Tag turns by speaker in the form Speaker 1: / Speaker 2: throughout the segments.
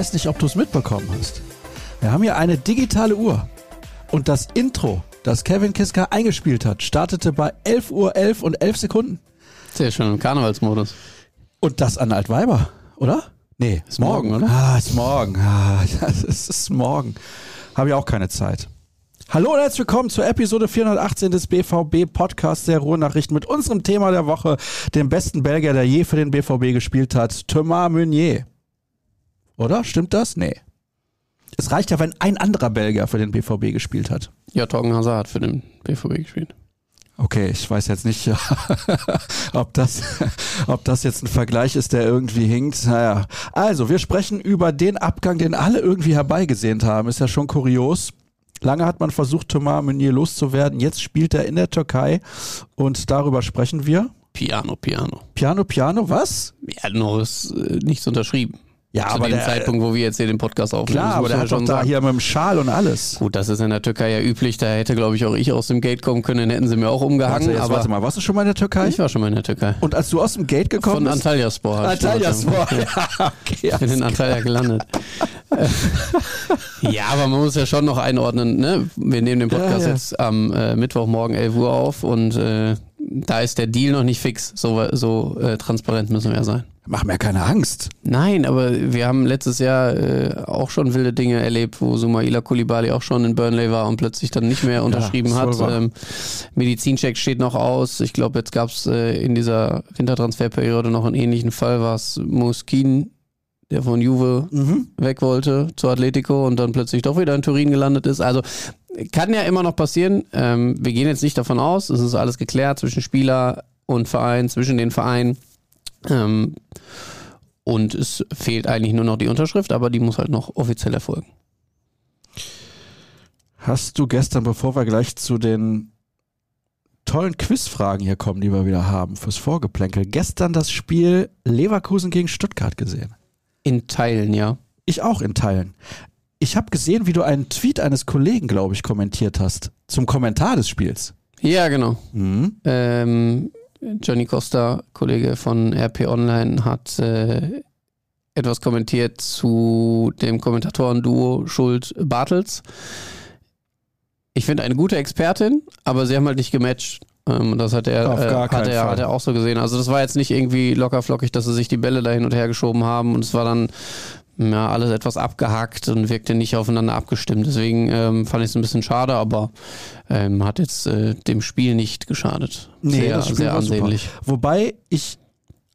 Speaker 1: Ich weiß nicht, ob du es mitbekommen hast. Wir haben hier eine digitale Uhr. Und das Intro, das Kevin Kiska eingespielt hat, startete bei 11 Uhr 11 und 11 Sekunden.
Speaker 2: Sehr schön im Karnevalsmodus.
Speaker 1: Und das an Altweiber, oder? Nee,
Speaker 2: Ist morgen, oder?
Speaker 1: Ah, ist morgen. Ah, es ist morgen. Habe ich auch keine Zeit. Hallo und herzlich willkommen zur Episode 418 des BVB Podcasts der Ruhrnachrichten mit unserem Thema der Woche, dem besten Belgier, der je für den BVB gespielt hat, Thomas Meunier. Oder? Stimmt das? Nee. Es reicht ja, wenn ein anderer Belgier für den BVB gespielt hat.
Speaker 2: Ja, Torgen Hazard hat für den BVB gespielt.
Speaker 1: Okay, ich weiß jetzt nicht, ob das, ob das jetzt ein Vergleich ist, der irgendwie hinkt. Naja. Also, wir sprechen über den Abgang, den alle irgendwie herbeigesehnt haben. Ist ja schon kurios. Lange hat man versucht, Thomas Meunier loszuwerden. Jetzt spielt er in der Türkei und darüber sprechen wir.
Speaker 2: Piano, Piano.
Speaker 1: Piano, Piano, was?
Speaker 2: Ja, noch ist äh, nichts unterschrieben.
Speaker 1: Ja,
Speaker 2: Zu
Speaker 1: aber
Speaker 2: dem
Speaker 1: der,
Speaker 2: Zeitpunkt, wo wir jetzt hier den Podcast aufnehmen.
Speaker 1: klar, aber der hat
Speaker 2: schon
Speaker 1: da
Speaker 2: sagen.
Speaker 1: hier mit dem Schal und alles.
Speaker 2: Gut, das ist in der Türkei ja üblich. Da hätte, glaube ich, auch ich aus dem Gate kommen können. Dann hätten sie mir auch umgehangen.
Speaker 1: Warte, jetzt,
Speaker 2: aber
Speaker 1: warte mal, warst du schon mal in der Türkei?
Speaker 2: ich war schon mal in der Türkei.
Speaker 1: Und als du aus dem Gate gekommen
Speaker 2: Von
Speaker 1: bist?
Speaker 2: Antalyaspor. ich
Speaker 1: Antalyaspor.
Speaker 2: damals-
Speaker 1: Ja, okay.
Speaker 2: Ich bin in Antalya gelandet. ja, aber man muss ja schon noch einordnen. Ne? Wir nehmen den Podcast
Speaker 1: Ja, ja.
Speaker 2: jetzt am äh, Mittwochmorgen 11 Uhr auf und äh, da ist der Deal noch nicht fix. So, so äh, transparent müssen wir ja sein.
Speaker 1: Mach mir keine Angst.
Speaker 2: Nein, aber wir haben letztes Jahr äh, auch schon wilde Dinge erlebt, wo Sumaila Kulibali auch schon in Burnley war und plötzlich dann nicht mehr unterschrieben
Speaker 1: wohl
Speaker 2: hat. Ähm, Medizincheck steht noch aus. Ich glaube, jetzt gab es äh, in dieser Wintertransferperiode noch einen ähnlichen Fall, war es Muskin, der von Juve
Speaker 1: Mhm.
Speaker 2: weg wollte zu Atletico und dann plötzlich doch wieder in Turin gelandet ist. Also kann ja immer noch passieren. Ähm, wir gehen jetzt nicht davon aus. Es ist alles geklärt zwischen Spieler und Verein, zwischen den Vereinen. Ähm, und es fehlt eigentlich nur noch die Unterschrift, aber die muss halt noch offiziell erfolgen.
Speaker 1: Hast du gestern, bevor wir gleich zu den tollen Quizfragen hier kommen, die wir wieder haben, fürs Vorgeplänkel, gestern das Spiel Leverkusen gegen Stuttgart gesehen?
Speaker 2: In Teilen, ja.
Speaker 1: Ich auch in Teilen. Ich habe gesehen, wie du einen Tweet eines Kollegen, glaube ich, kommentiert hast zum Kommentar des Spiels.
Speaker 2: Ja, genau.
Speaker 1: Mhm.
Speaker 2: Ähm, Johnny Costa, Kollege von RP Online, hat äh, etwas kommentiert zu dem Kommentatoren-Duo Schuld-Bartels. Ich finde eine gute Expertin, aber sie haben halt nicht gematcht. Ähm, das hat er, äh, hat, er,
Speaker 1: Fall.
Speaker 2: hat er auch so gesehen. Also das war jetzt nicht irgendwie locker flockig, dass sie sich die Bälle da hin und her geschoben haben und es war dann ja, alles etwas abgehackt und wirkte nicht aufeinander abgestimmt. Deswegen ähm, fand ich es ein bisschen schade, aber ähm, hat jetzt äh, dem Spiel nicht geschadet. sehr,
Speaker 1: das Spiel
Speaker 2: sehr
Speaker 1: war super.
Speaker 2: ansehnlich.
Speaker 1: Wobei ich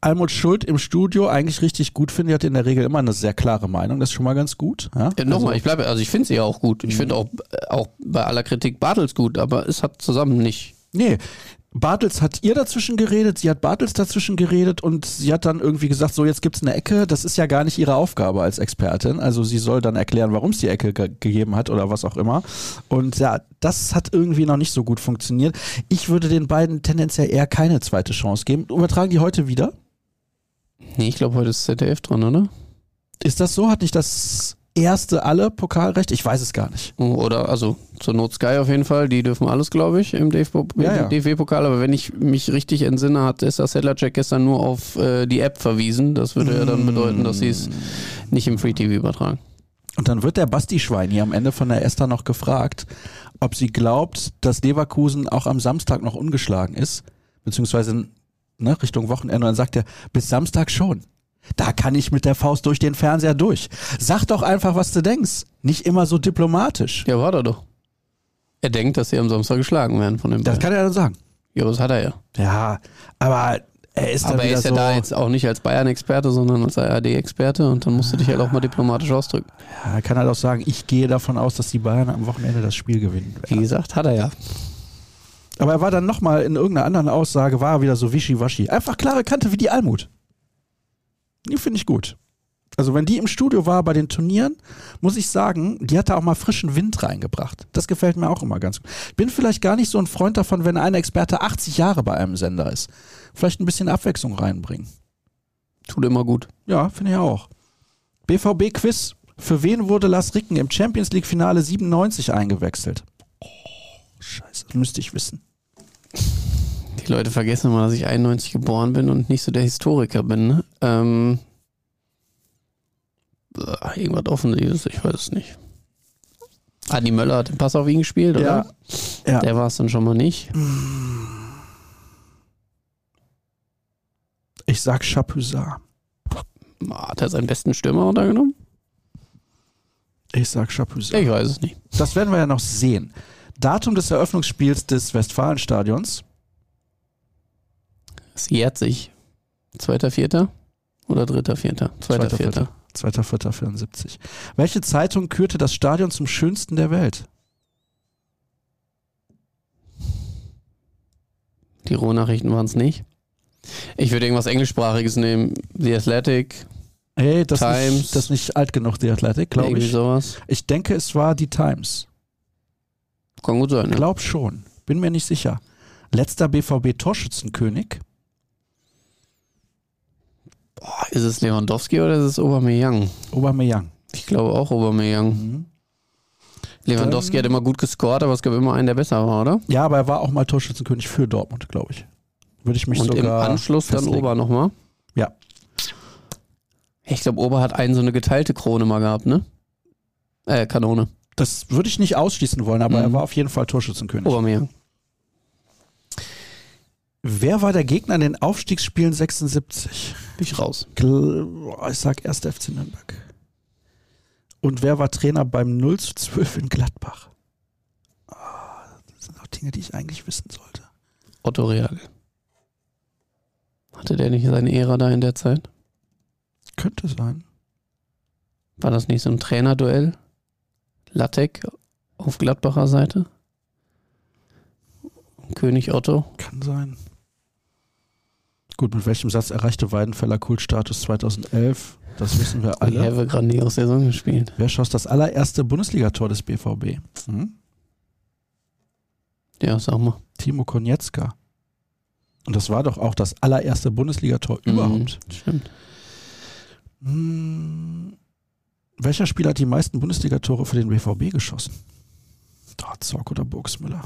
Speaker 1: Almut Schuld im Studio eigentlich richtig gut finde. Die hat in der Regel immer eine sehr klare Meinung. Das ist schon mal ganz gut. Ja?
Speaker 2: Äh, Nochmal,
Speaker 1: Also-
Speaker 2: ich bleibe, also ich finde sie ja auch gut. Ich finde auch, äh, auch bei aller Kritik Bartels gut, aber es hat zusammen nicht.
Speaker 1: Nee, Bartels hat ihr dazwischen geredet, sie hat Bartels dazwischen geredet und sie hat dann irgendwie gesagt, so jetzt gibt's eine Ecke. Das ist ja gar nicht ihre Aufgabe als Expertin. Also sie soll dann erklären, warum es die Ecke ge gegeben hat oder was auch immer. Und ja, das hat irgendwie noch nicht so gut funktioniert. Ich würde den beiden tendenziell eher keine zweite Chance geben. Übertragen die heute wieder?
Speaker 2: Nee, ich glaube, heute ist ZDF dran, oder?
Speaker 1: Ist das so? Hat nicht das erste alle Pokalrecht? Ich weiß es gar nicht.
Speaker 2: Oder, also zur Not Sky auf jeden Fall, die dürfen alles, glaube ich, im DFB
Speaker 1: Ja, ja.
Speaker 2: DFB-Pokal. Aber wenn ich mich richtig entsinne, hat Esther Sedlacek gestern nur auf äh, die App verwiesen. Das würde ja dann bedeuten, dass sie es nicht im Free TV übertragen.
Speaker 1: Und dann wird der Basti Schwein hier am Ende von der Esther noch gefragt, ob sie glaubt, dass Leverkusen auch am Samstag noch ungeschlagen ist, beziehungsweise ne, Richtung Wochenende. Und dann sagt er, bis Samstag schon. Da kann ich mit der Faust durch den Fernseher durch. Sag doch einfach, was du denkst. Nicht immer so diplomatisch.
Speaker 2: Ja, war er doch. Er denkt, dass sie am Samstag geschlagen werden von dem
Speaker 1: Das kann er dann sagen.
Speaker 2: Ja, das hat er ja.
Speaker 1: Ja, aber er ist
Speaker 2: Aber er ist ja
Speaker 1: so,
Speaker 2: da jetzt auch nicht als Bayern-Experte, sondern als ARD-Experte und dann musst du dich halt auch mal diplomatisch ausdrücken.
Speaker 1: ja, er kann halt auch sagen, ich gehe davon aus, dass die Bayern am Wochenende das Spiel gewinnen.
Speaker 2: Wie gesagt, hat er ja.
Speaker 1: Aber er war dann nochmal in irgendeiner anderen Aussage, war er wieder so wischiwaschi. Einfach klare Kante wie die Almut. Die finde ich gut. Also wenn die im Studio war bei den Turnieren, muss ich sagen, die hat da auch mal frischen Wind reingebracht. Das gefällt mir auch immer ganz gut. Bin vielleicht gar nicht so ein Freund davon, wenn ein Experte 80 Jahre bei einem Sender ist. Vielleicht ein bisschen Abwechslung reinbringen.
Speaker 2: Tut immer gut.
Speaker 1: Ja, finde ich auch. BVB-Quiz. Für wen wurde Lars Ricken im Champions League-Finale 97 eingewechselt? Oh, scheiße, das müsste ich wissen.
Speaker 2: Die Leute vergessen immer, dass ich 91 geboren bin und nicht so der Historiker bin. Ne? Ähm, äh, irgendwas Offensives, ich weiß es nicht. Adi Möller hat den Pass auf ihn gespielt, oder?
Speaker 1: Ja. Ja.
Speaker 2: Der war es dann schon mal nicht.
Speaker 1: Ich sag Chapuisat.
Speaker 2: Ah, Hat er seinen besten Stürmer untergenommen?
Speaker 1: Ich sag Chapuisat.
Speaker 2: Ich weiß es nicht.
Speaker 1: Das werden wir ja noch sehen. Datum des Eröffnungsspiels des Westfalenstadions.
Speaker 2: Es jährt sich. Zweiter, vierter oder dritter, vierter? Zweiter,
Speaker 1: Zweiter,
Speaker 2: vierter.
Speaker 1: 2.4.74. Welche Zeitung kürte das Stadion zum schönsten der Welt?
Speaker 2: Die Rohnachrichten waren es nicht. Ich würde irgendwas Englischsprachiges nehmen. The Athletic,
Speaker 1: Hey, das,
Speaker 2: Times.
Speaker 1: Nicht, das ist nicht alt genug, die Athletic, glaube
Speaker 2: irgendwie
Speaker 1: ich.
Speaker 2: sowas.
Speaker 1: Ich denke, es war die Times.
Speaker 2: Kann gut sein, ne?
Speaker 1: Glaub schon. Bin mir nicht sicher. Letzter BVB-Torschützenkönig.
Speaker 2: Boah, ist es Lewandowski oder ist es Aubameyang?
Speaker 1: Aubameyang.
Speaker 2: Ich glaube auch Aubameyang.
Speaker 1: Mhm.
Speaker 2: Lewandowski
Speaker 1: Dann-
Speaker 2: hat immer gut gescored, aber es gab immer einen, der besser war, oder?
Speaker 1: Ja, aber er war auch mal Torschützenkönig für Dortmund, glaube ich. Würde ich mich
Speaker 2: Und im
Speaker 1: sogar
Speaker 2: Anschluss dann
Speaker 1: festlegen.
Speaker 2: Ober nochmal.
Speaker 1: Ja.
Speaker 2: Ich glaube, Ober hat einen so eine geteilte Krone mal gehabt, ne? Äh, Kanone.
Speaker 1: Das würde ich nicht ausschließen wollen, aber
Speaker 2: Mhm.
Speaker 1: er war auf jeden Fall Torschützenkönig.
Speaker 2: Aubameyang.
Speaker 1: Wer war der Gegner in den Aufstiegsspielen 76?
Speaker 2: Bin ich raus.
Speaker 1: Ich sag 1. FC Nürnberg. Und wer war Trainer beim 0 zu 12 in Gladbach? Ah, das sind auch Dinge, die ich eigentlich wissen sollte.
Speaker 2: Otto Reagel. Hatte der nicht seine Ära da in der Zeit?
Speaker 1: Könnte sein.
Speaker 2: War das nicht so ein Trainerduell? Lattek auf Gladbacher Seite? König Otto?
Speaker 1: Kann sein. Gut, mit welchem Satz erreichte Weidenfeller Kultstatus 2011? Das wissen wir
Speaker 2: Ich
Speaker 1: alle.
Speaker 2: habe grandios Saison gespielt.
Speaker 1: Wer schoss das allererste Bundesligator des BVB? Hm?
Speaker 2: Ja, sag mal.
Speaker 1: Timo Konietzka. Und das war doch auch das allererste Bundesligator überhaupt.
Speaker 2: Mhm, stimmt.
Speaker 1: Hm, welcher Spieler hat die meisten Bundesligatore für den BVB geschossen? Da, Zorc oder Burgsmüller?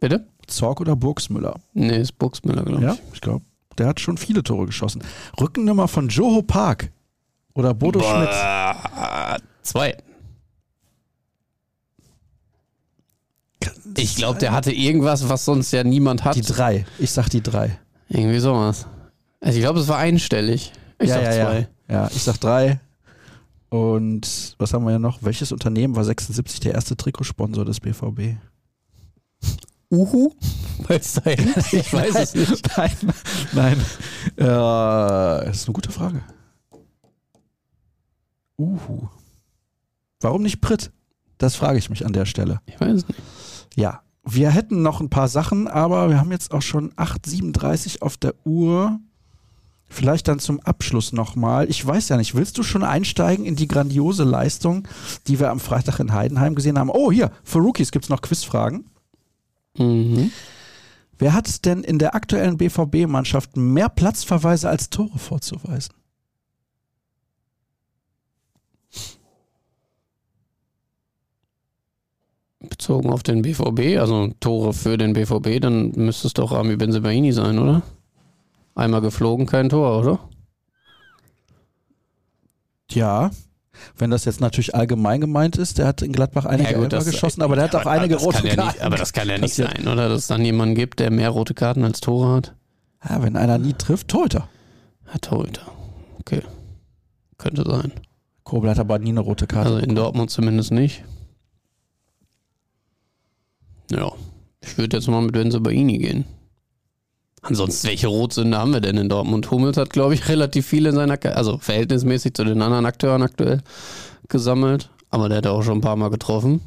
Speaker 2: Bitte?
Speaker 1: Zorc oder Burgsmüller?
Speaker 2: Nee, ist Buxmüller, glaube
Speaker 1: Ja,
Speaker 2: ich.
Speaker 1: ich glaube, der hat schon viele Tore geschossen. Rückennummer von Joho Park oder Bodo Schmidt?
Speaker 2: Boah, Zwei. Ich glaube, der hatte irgendwas, was sonst ja niemand hat.
Speaker 1: Die drei. Ich sag die drei.
Speaker 2: Irgendwie sowas. Also ich glaube, es war einstellig. Ich
Speaker 1: ja,
Speaker 2: sag
Speaker 1: ja,
Speaker 2: zwei.
Speaker 1: Ja. ja, ich sag drei. Und was haben wir ja noch? Welches Unternehmen war 76 der erste Trikotsponsor des BVB?
Speaker 2: Uhu? Hängt? Ich weiß es nicht.
Speaker 1: Nein, nein. Äh, das ist eine gute Frage. Uhu. Warum nicht Pritt? Das frage ich mich an der Stelle.
Speaker 2: Ich weiß es nicht.
Speaker 1: Ja, wir hätten noch ein paar Sachen, aber wir haben jetzt auch schon 8.37 auf der Uhr. Vielleicht dann zum Abschluss nochmal. Ich weiß ja nicht, willst du schon einsteigen in die grandiose Leistung, die wir am Freitag in Heidenheim gesehen haben? Oh, hier, für Rookies gibt es noch Quizfragen.
Speaker 2: Mhm.
Speaker 1: Wer hat denn in der aktuellen BVB-Mannschaft mehr Platzverweise als Tore vorzuweisen?
Speaker 2: Bezogen auf den BVB, also Tore für den BVB, dann müsste es doch Rami Benzebaini sein, oder? Einmal geflogen, kein Tor, oder?
Speaker 1: Ja, wenn das jetzt natürlich allgemein gemeint ist, der hat in Gladbach einige
Speaker 2: Ja, gut, das-
Speaker 1: geschossen, aber der hat auch einige rote
Speaker 2: ja
Speaker 1: Karten.
Speaker 2: nicht, Aber das kann ja nicht sein, oder? Dass es dann jemanden gibt, der mehr rote Karten als Tore hat.
Speaker 1: Ja, wenn einer nie trifft, Torhüter.
Speaker 2: Hat Torhüter. Okay. Könnte sein.
Speaker 1: Kobel hat aber nie eine rote Karte.
Speaker 2: Also in Dortmund zumindest nicht. Ja. Ich würde jetzt mal mit Benzebaini gehen. Ansonsten, welche Rotsünde haben wir denn in Dortmund? Hummels hat, glaube ich, relativ viele in seiner, also verhältnismäßig zu den anderen Akteuren aktuell gesammelt. Aber der hat auch schon ein paar Mal getroffen.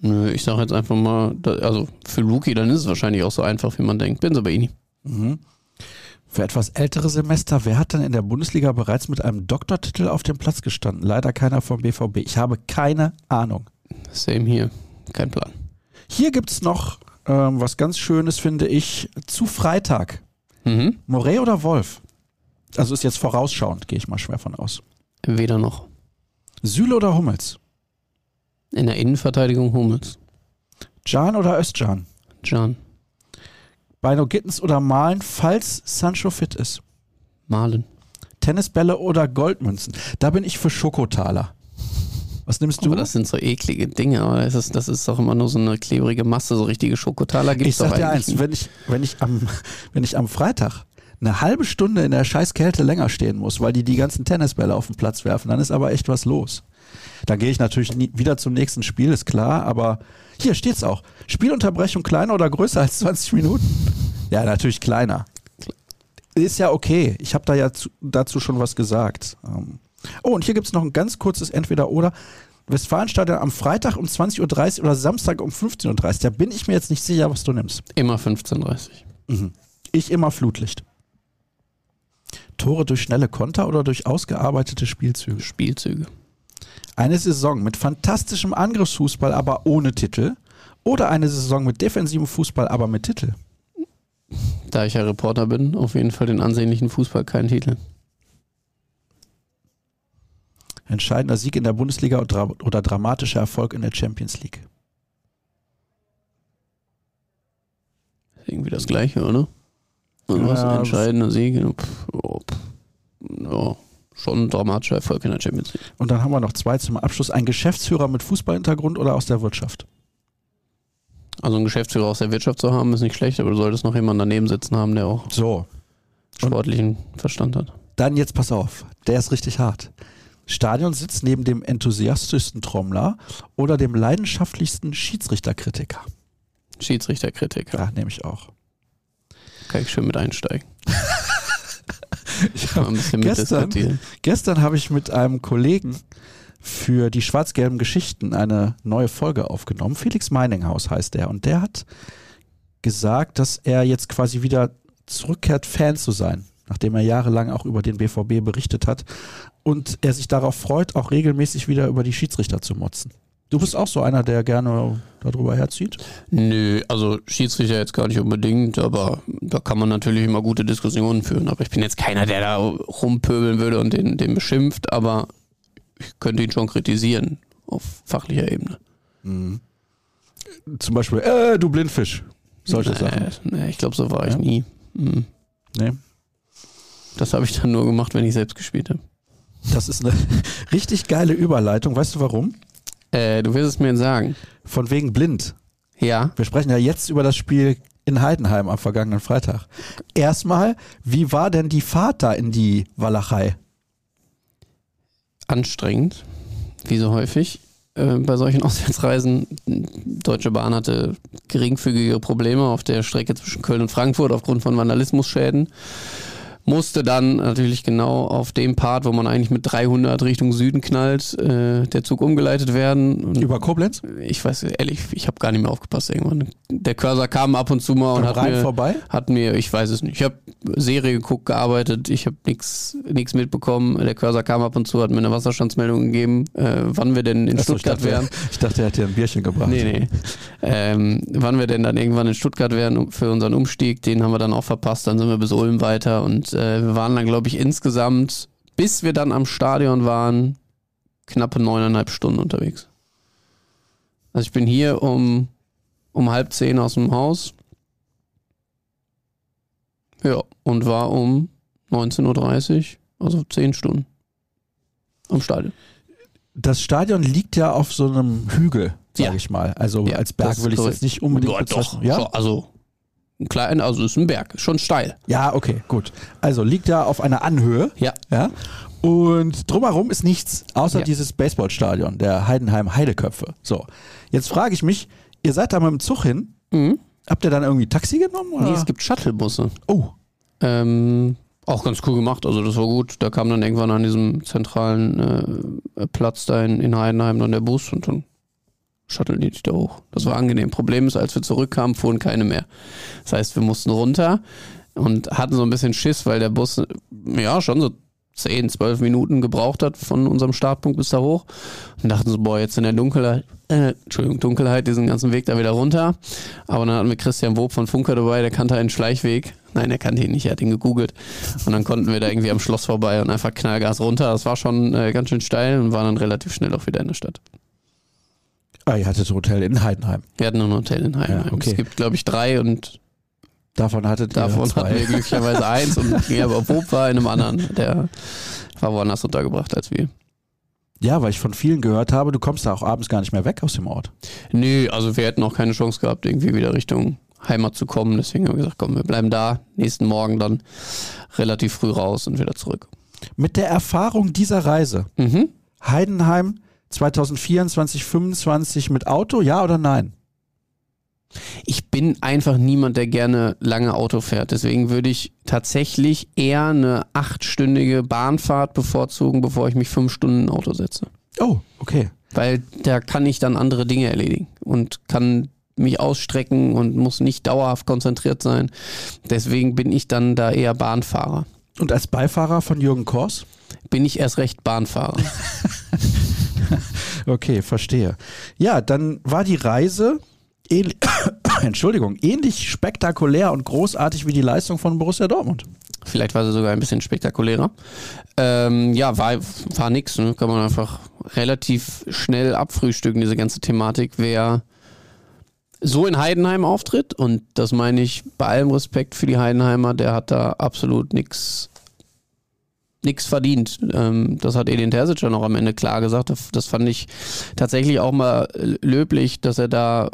Speaker 2: Nö, ich sage jetzt einfach mal, also für Luki, dann ist es wahrscheinlich auch so einfach, wie man denkt. Benzebaini.
Speaker 1: Mhm. Für etwas ältere Semester, wer hat denn in der Bundesliga bereits mit einem Doktortitel auf dem Platz gestanden? Leider keiner vom BVB. Ich habe keine Ahnung.
Speaker 2: Same hier. Kein Plan.
Speaker 1: Hier gibt es noch ähm, was ganz Schönes, finde ich, zu Freitag.
Speaker 2: Mhm.
Speaker 1: Morey oder Wolf? Also ist jetzt vorausschauend, gehe ich mal schwer von aus.
Speaker 2: Weder noch.
Speaker 1: Süle oder Hummels?
Speaker 2: In der Innenverteidigung Hummels.
Speaker 1: Can oder Özcan?
Speaker 2: Can.
Speaker 1: Beino Gittens oder Malen, falls Sancho fit ist?
Speaker 2: Malen.
Speaker 1: Tennisbälle oder Goldmünzen? Da bin ich für Schokotaler. Was nimmst du?
Speaker 2: Aber das sind so eklige Dinge, aber das ist, das ist doch immer nur so eine klebrige Masse, so richtige Schokotaler gibt
Speaker 1: ich
Speaker 2: es doch
Speaker 1: sag dir eins, wenn ich, wenn, ich am, wenn ich am Freitag eine halbe Stunde in der scheiß Kälte länger stehen muss, weil die die ganzen Tennisbälle auf den Platz werfen, dann ist aber echt was los. Dann gehe ich natürlich nie, wieder zum nächsten Spiel, ist klar, aber hier steht's auch. Spielunterbrechung kleiner oder größer als 20 Minuten? Ja, natürlich kleiner. Ist ja okay. Ich habe da ja zu, dazu schon was gesagt. Ähm, Oh, und hier gibt's noch ein ganz kurzes Entweder-Oder. Westfalenstadion am Freitag um 20.30 Uhr oder Samstag um 15.30 Uhr. Da bin ich mir jetzt nicht sicher, was du nimmst.
Speaker 2: immer 15:30.
Speaker 1: Ich immer Flutlicht. Tore durch schnelle Konter oder durch ausgearbeitete Spielzüge?
Speaker 2: Spielzüge.
Speaker 1: Eine Saison mit fantastischem Angriffsfußball, aber ohne Titel. Oder eine Saison mit defensivem Fußball, aber mit Titel.
Speaker 2: Da ich ja Reporter bin, auf jeden Fall den ansehnlichen Fußball, keinen Titel.
Speaker 1: Entscheidender Sieg in der Bundesliga oder, dramatischer Erfolg in der Champions League.
Speaker 2: Irgendwie das Gleiche, oder? Was?
Speaker 1: Ja,
Speaker 2: Entscheidender Sieg? Pff, oh, pff. Ja, schon ein dramatischer Erfolg in der Champions League.
Speaker 1: Und dann haben wir noch zwei zum Abschluss. Ein Geschäftsführer mit Fußballhintergrund oder aus der Wirtschaft?
Speaker 2: Also einen Geschäftsführer aus der Wirtschaft zu haben, ist nicht schlecht, aber du solltest noch jemanden daneben sitzen haben, der auch
Speaker 1: So, Und-
Speaker 2: sportlichen Verstand hat.
Speaker 1: Dann jetzt pass auf, der ist richtig hart. Stadionsitz neben dem enthusiastischsten Trommler oder dem leidenschaftlichsten Schiedsrichterkritiker.
Speaker 2: Schiedsrichterkritiker.
Speaker 1: Ja, nehme ich auch.
Speaker 2: Kann ich schön mit einsteigen.
Speaker 1: Ich
Speaker 2: Kann man ein bisschen
Speaker 1: gestern,
Speaker 2: mitdiskutieren.
Speaker 1: gestern habe ich mit einem Kollegen für die schwarz-gelben Geschichten eine neue Folge aufgenommen. Felix Meininghaus heißt er. Und der hat gesagt, dass er jetzt quasi wieder zurückkehrt, Fan zu sein, nachdem er jahrelang auch über den BVB berichtet hat. Und er sich darauf freut, auch regelmäßig wieder über die Schiedsrichter zu motzen. Du bist auch so einer, der gerne darüber herzieht?
Speaker 2: Nö, also Schiedsrichter jetzt gar nicht unbedingt, aber da kann man natürlich immer gute Diskussionen führen. Aber ich bin jetzt keiner, der da rumpöbeln würde und den, den beschimpft, aber ich könnte ihn schon kritisieren auf fachlicher Ebene.
Speaker 1: Zum Beispiel, äh, du Blindfisch. Solche
Speaker 2: nee,
Speaker 1: Sachen.
Speaker 2: Nee, ich glaube, so war
Speaker 1: Ja?
Speaker 2: ich nie. Hm.
Speaker 1: Nee.
Speaker 2: Das habe ich dann nur gemacht, wenn ich selbst gespielt habe.
Speaker 1: Das ist eine richtig geile Überleitung. Weißt du warum?
Speaker 2: Äh, du wirst es mir sagen.
Speaker 1: Von wegen blind.
Speaker 2: Ja,
Speaker 1: Wir sprechen ja jetzt über das Spiel in Heidenheim am vergangenen Freitag. Erstmal, wie war denn die Fahrt da in die Walachei?
Speaker 2: anstrengend, wie so häufig. Äh, bei solchen Auswärtsreisen. Deutsche Bahn hatte geringfügige Probleme auf der Strecke zwischen Köln und Frankfurt aufgrund von Vandalismusschäden. Musste dann natürlich genau auf dem Part, wo man eigentlich mit 300 Richtung Süden knallt, äh, der Zug umgeleitet werden. Und
Speaker 1: Über Koblenz?
Speaker 2: ich weiß ehrlich, ich habe gar nicht mehr aufgepasst irgendwann. Der Cursor kam ab und zu mal und hat mir,
Speaker 1: vorbei?
Speaker 2: hat mir, ich weiß es nicht. Ich habe Serie geguckt, gearbeitet, ich habe nichts nichts mitbekommen. Der Cursor kam ab und zu, hat mir eine Wasserstandsmeldung gegeben, äh, wann wir denn in
Speaker 1: Achso, ich
Speaker 2: Stuttgart
Speaker 1: dachte,
Speaker 2: wären.
Speaker 1: ich dachte, er hat dir ein Bierchen gebracht.
Speaker 2: Nee, nee. Ähm, wann wir denn dann irgendwann in Stuttgart wären für unseren Umstieg, den haben wir dann auch verpasst. Dann sind wir bis Ulm weiter und äh, wir waren dann, glaube ich, insgesamt, bis wir dann am Stadion waren, knappe neuneinhalb Stunden unterwegs. Also ich bin hier um, um halb zehn aus dem Haus. Ja, und war um 19.30 Uhr, also zehn Stunden am Stadion.
Speaker 1: Das Stadion liegt ja auf so einem Hügel, sag
Speaker 2: Ja.
Speaker 1: ich mal. Also
Speaker 2: Ja,
Speaker 1: als Berg will ich es jetzt nicht unbedingt
Speaker 2: Ja, doch,
Speaker 1: bezeichnen. Ja?
Speaker 2: schon, also klein, also ist ein Berg, ist schon steil.
Speaker 1: ja, okay, gut. Also liegt ja auf einer Anhöhe.
Speaker 2: Ja.
Speaker 1: Ja. Und drumherum ist nichts, außer
Speaker 2: Ja.
Speaker 1: dieses Baseballstadion, der Heidenheim Heideköpfe. So. Jetzt frage ich mich, ihr seid da mit dem Zug hin.
Speaker 2: Mhm.
Speaker 1: Habt ihr dann irgendwie Taxi genommen? Oder?
Speaker 2: Nee, es gibt Shuttlebusse.
Speaker 1: oh,
Speaker 2: Ähm, auch ganz cool gemacht, also das war gut. Da kam dann irgendwann an diesem zentralen äh, Platz da in, in Heidenheim dann der Bus und dann shutteln die dich da hoch. Das war angenehm. Problem ist, als wir zurückkamen, fuhren keine mehr. Das heißt, wir mussten runter und hatten so ein bisschen Schiss, weil der Bus ja schon so 10, 12 Minuten gebraucht hat von unserem Startpunkt bis da hoch. Und dachten so, boah, jetzt in der Dunkelheit, äh, Entschuldigung, Dunkelheit, diesen ganzen Weg da wieder runter. Aber dann hatten wir Christian Wob von Funker dabei, der kannte einen Schleichweg. Nein, er kannte ihn nicht, er hat ihn gegoogelt. Und dann konnten wir da irgendwie am Schloss vorbei und einfach Knallgas runter. Das war schon äh, ganz schön steil und waren dann relativ schnell auch wieder in der Stadt.
Speaker 1: Ah, ihr hattet ein Hotel in Heidenheim.
Speaker 2: Wir hatten ein Hotel in Heidenheim.
Speaker 1: Ja, okay.
Speaker 2: Es gibt, glaube ich, drei und
Speaker 1: Davon hattet ihr
Speaker 2: Davon
Speaker 1: zwei.
Speaker 2: hatten wir glücklicherweise eins und ja, aber Bob war in einem anderen. Der war woanders untergebracht als wir.
Speaker 1: Ja, weil ich von vielen gehört habe, du kommst da auch abends gar nicht mehr weg aus dem Ort.
Speaker 2: Nö, also wir hätten auch keine Chance gehabt, irgendwie wieder Richtung Heimat zu kommen. Deswegen haben wir gesagt, komm, wir bleiben da. Nächsten Morgen dann relativ früh raus und wieder zurück.
Speaker 1: Mit der Erfahrung dieser Reise,
Speaker 2: Mhm.
Speaker 1: Heidenheim 2024, 25 mit Auto, ja oder nein?
Speaker 2: Ich bin einfach niemand, der gerne lange Auto fährt. Deswegen würde ich tatsächlich eher eine achtstündige Bahnfahrt bevorzugen, bevor ich mich fünf Stunden in Auto setze.
Speaker 1: Oh, okay.
Speaker 2: Weil da kann ich dann andere Dinge erledigen und kann mich ausstrecken und muss nicht dauerhaft konzentriert sein. Deswegen bin ich dann da eher Bahnfahrer.
Speaker 1: Und als Beifahrer von Jürgen Kors?
Speaker 2: Bin ich erst recht Bahnfahrer.
Speaker 1: Okay, verstehe. Ja, dann war die Reise ähnlich, Entschuldigung, ähnlich spektakulär und großartig wie die Leistung von Borussia Dortmund.
Speaker 2: Vielleicht war sie sogar ein bisschen spektakulärer. Ähm, ja, war, war nix. Ne? Kann man einfach relativ schnell abfrühstücken, diese ganze Thematik. Wer so in Heidenheim auftritt, und das meine ich bei allem Respekt für die Heidenheimer, der hat da absolut nix nix verdient. Ähm, das hat Edin Terzic ja noch am Ende klar gesagt. Das, das fand ich tatsächlich auch mal löblich, dass er da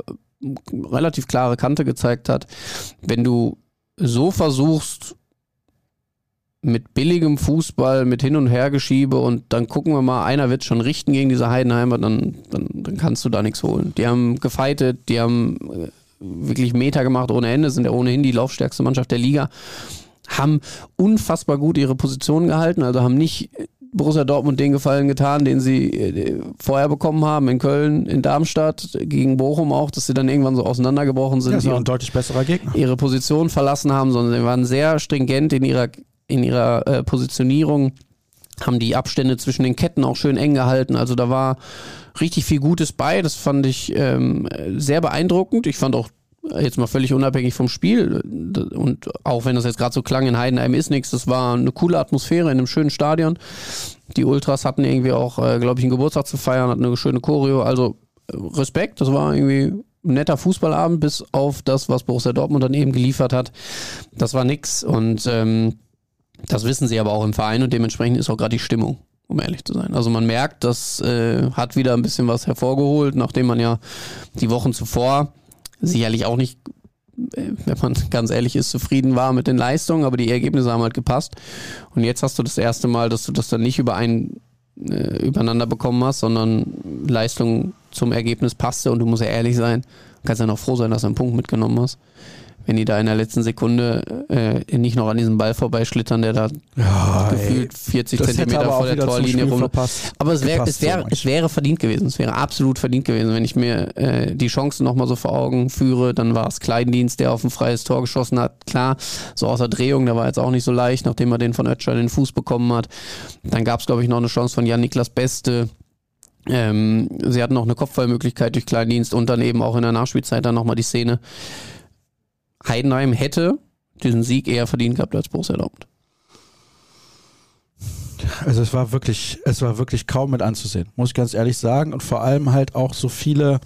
Speaker 2: relativ klare Kante gezeigt hat. Wenn du so versuchst, mit billigem Fußball, mit Hin- und Hergeschiebe und dann gucken wir mal, einer wird schon richten gegen diese Heidenheimer, dann, dann, dann kannst du da nichts holen. Die haben gefeitet, die haben äh, wirklich Meter gemacht ohne Ende, sind ja ohnehin die laufstärkste Mannschaft der Liga, haben unfassbar gut ihre Position gehalten, also haben nicht Borussia Dortmund den Gefallen getan, den sie äh, vorher bekommen haben in Köln, in Darmstadt, gegen Bochum auch, dass sie dann irgendwann so auseinandergebrochen sind.
Speaker 1: Das ist
Speaker 2: ihre-
Speaker 1: ein deutlich besserer Gegner.
Speaker 2: ihre Position verlassen haben, sondern sie waren sehr stringent in ihrer, in ihrer äh, Positionierung, haben die Abstände zwischen den Ketten auch schön eng gehalten. Also da war richtig viel Gutes bei. Das fand ich ähm, sehr beeindruckend. Ich fand auch jetzt mal völlig unabhängig vom Spiel und auch wenn das jetzt gerade so klang, in Heidenheim ist nichts, das war eine coole Atmosphäre in einem schönen Stadion. Die Ultras hatten irgendwie auch, äh, glaube ich, einen Geburtstag zu feiern, hatten eine schöne Choreo. Also äh, Respekt, das war irgendwie ein netter Fußballabend, bis auf das, was Borussia Dortmund dann eben geliefert hat. Das war nix und ähm, das wissen sie aber auch im Verein und dementsprechend ist auch gerade die Stimmung, um ehrlich zu sein. Also man merkt, das äh, hat wieder ein bisschen was hervorgeholt, nachdem man ja die Wochen zuvor sicherlich auch nicht, äh, wenn man ganz ehrlich ist, zufrieden war mit den Leistungen, aber die Ergebnisse haben halt gepasst. Und jetzt hast du das erste Mal, dass du das dann nicht überein, äh, übereinander bekommen hast, sondern Leistung zum Ergebnis passte und du musst ja ehrlich sein, du kannst ja noch froh sein, dass du einen Punkt mitgenommen hast. Wenn die da in der letzten Sekunde äh, nicht noch an diesem Ball vorbeischlittern, der da
Speaker 1: Ja,
Speaker 2: gefühlt 40
Speaker 1: das hätte
Speaker 2: Zentimeter
Speaker 1: aber auch
Speaker 2: vor der Torlinie rum.
Speaker 1: verpasst.
Speaker 2: Aber es wäre
Speaker 1: Gepasst,
Speaker 2: es wäre
Speaker 1: so
Speaker 2: es wäre verdient gewesen. Es wäre absolut verdient gewesen, wenn ich mir äh, die Chancen nochmal so vor Augen führe. Dann war es Kleindienst, der auf ein freies Tor geschossen hat. Klar, so außer Drehung, der war jetzt auch nicht so leicht, nachdem er den von Ötschern in den Fuß bekommen hat. Dann gab es, glaube ich, noch eine Chance von Jan-Niklas Beste. Ähm, sie hatten noch eine Kopfballmöglichkeit durch Kleindienst und dann eben auch in der Nachspielzeit dann nochmal die Szene. Heidenheim hätte diesen Sieg eher verdient gehabt als Borussia Dortmund.
Speaker 1: Also es war wirklich, es war wirklich kaum mit anzusehen, muss ich ganz ehrlich sagen. Und vor allem halt auch so viele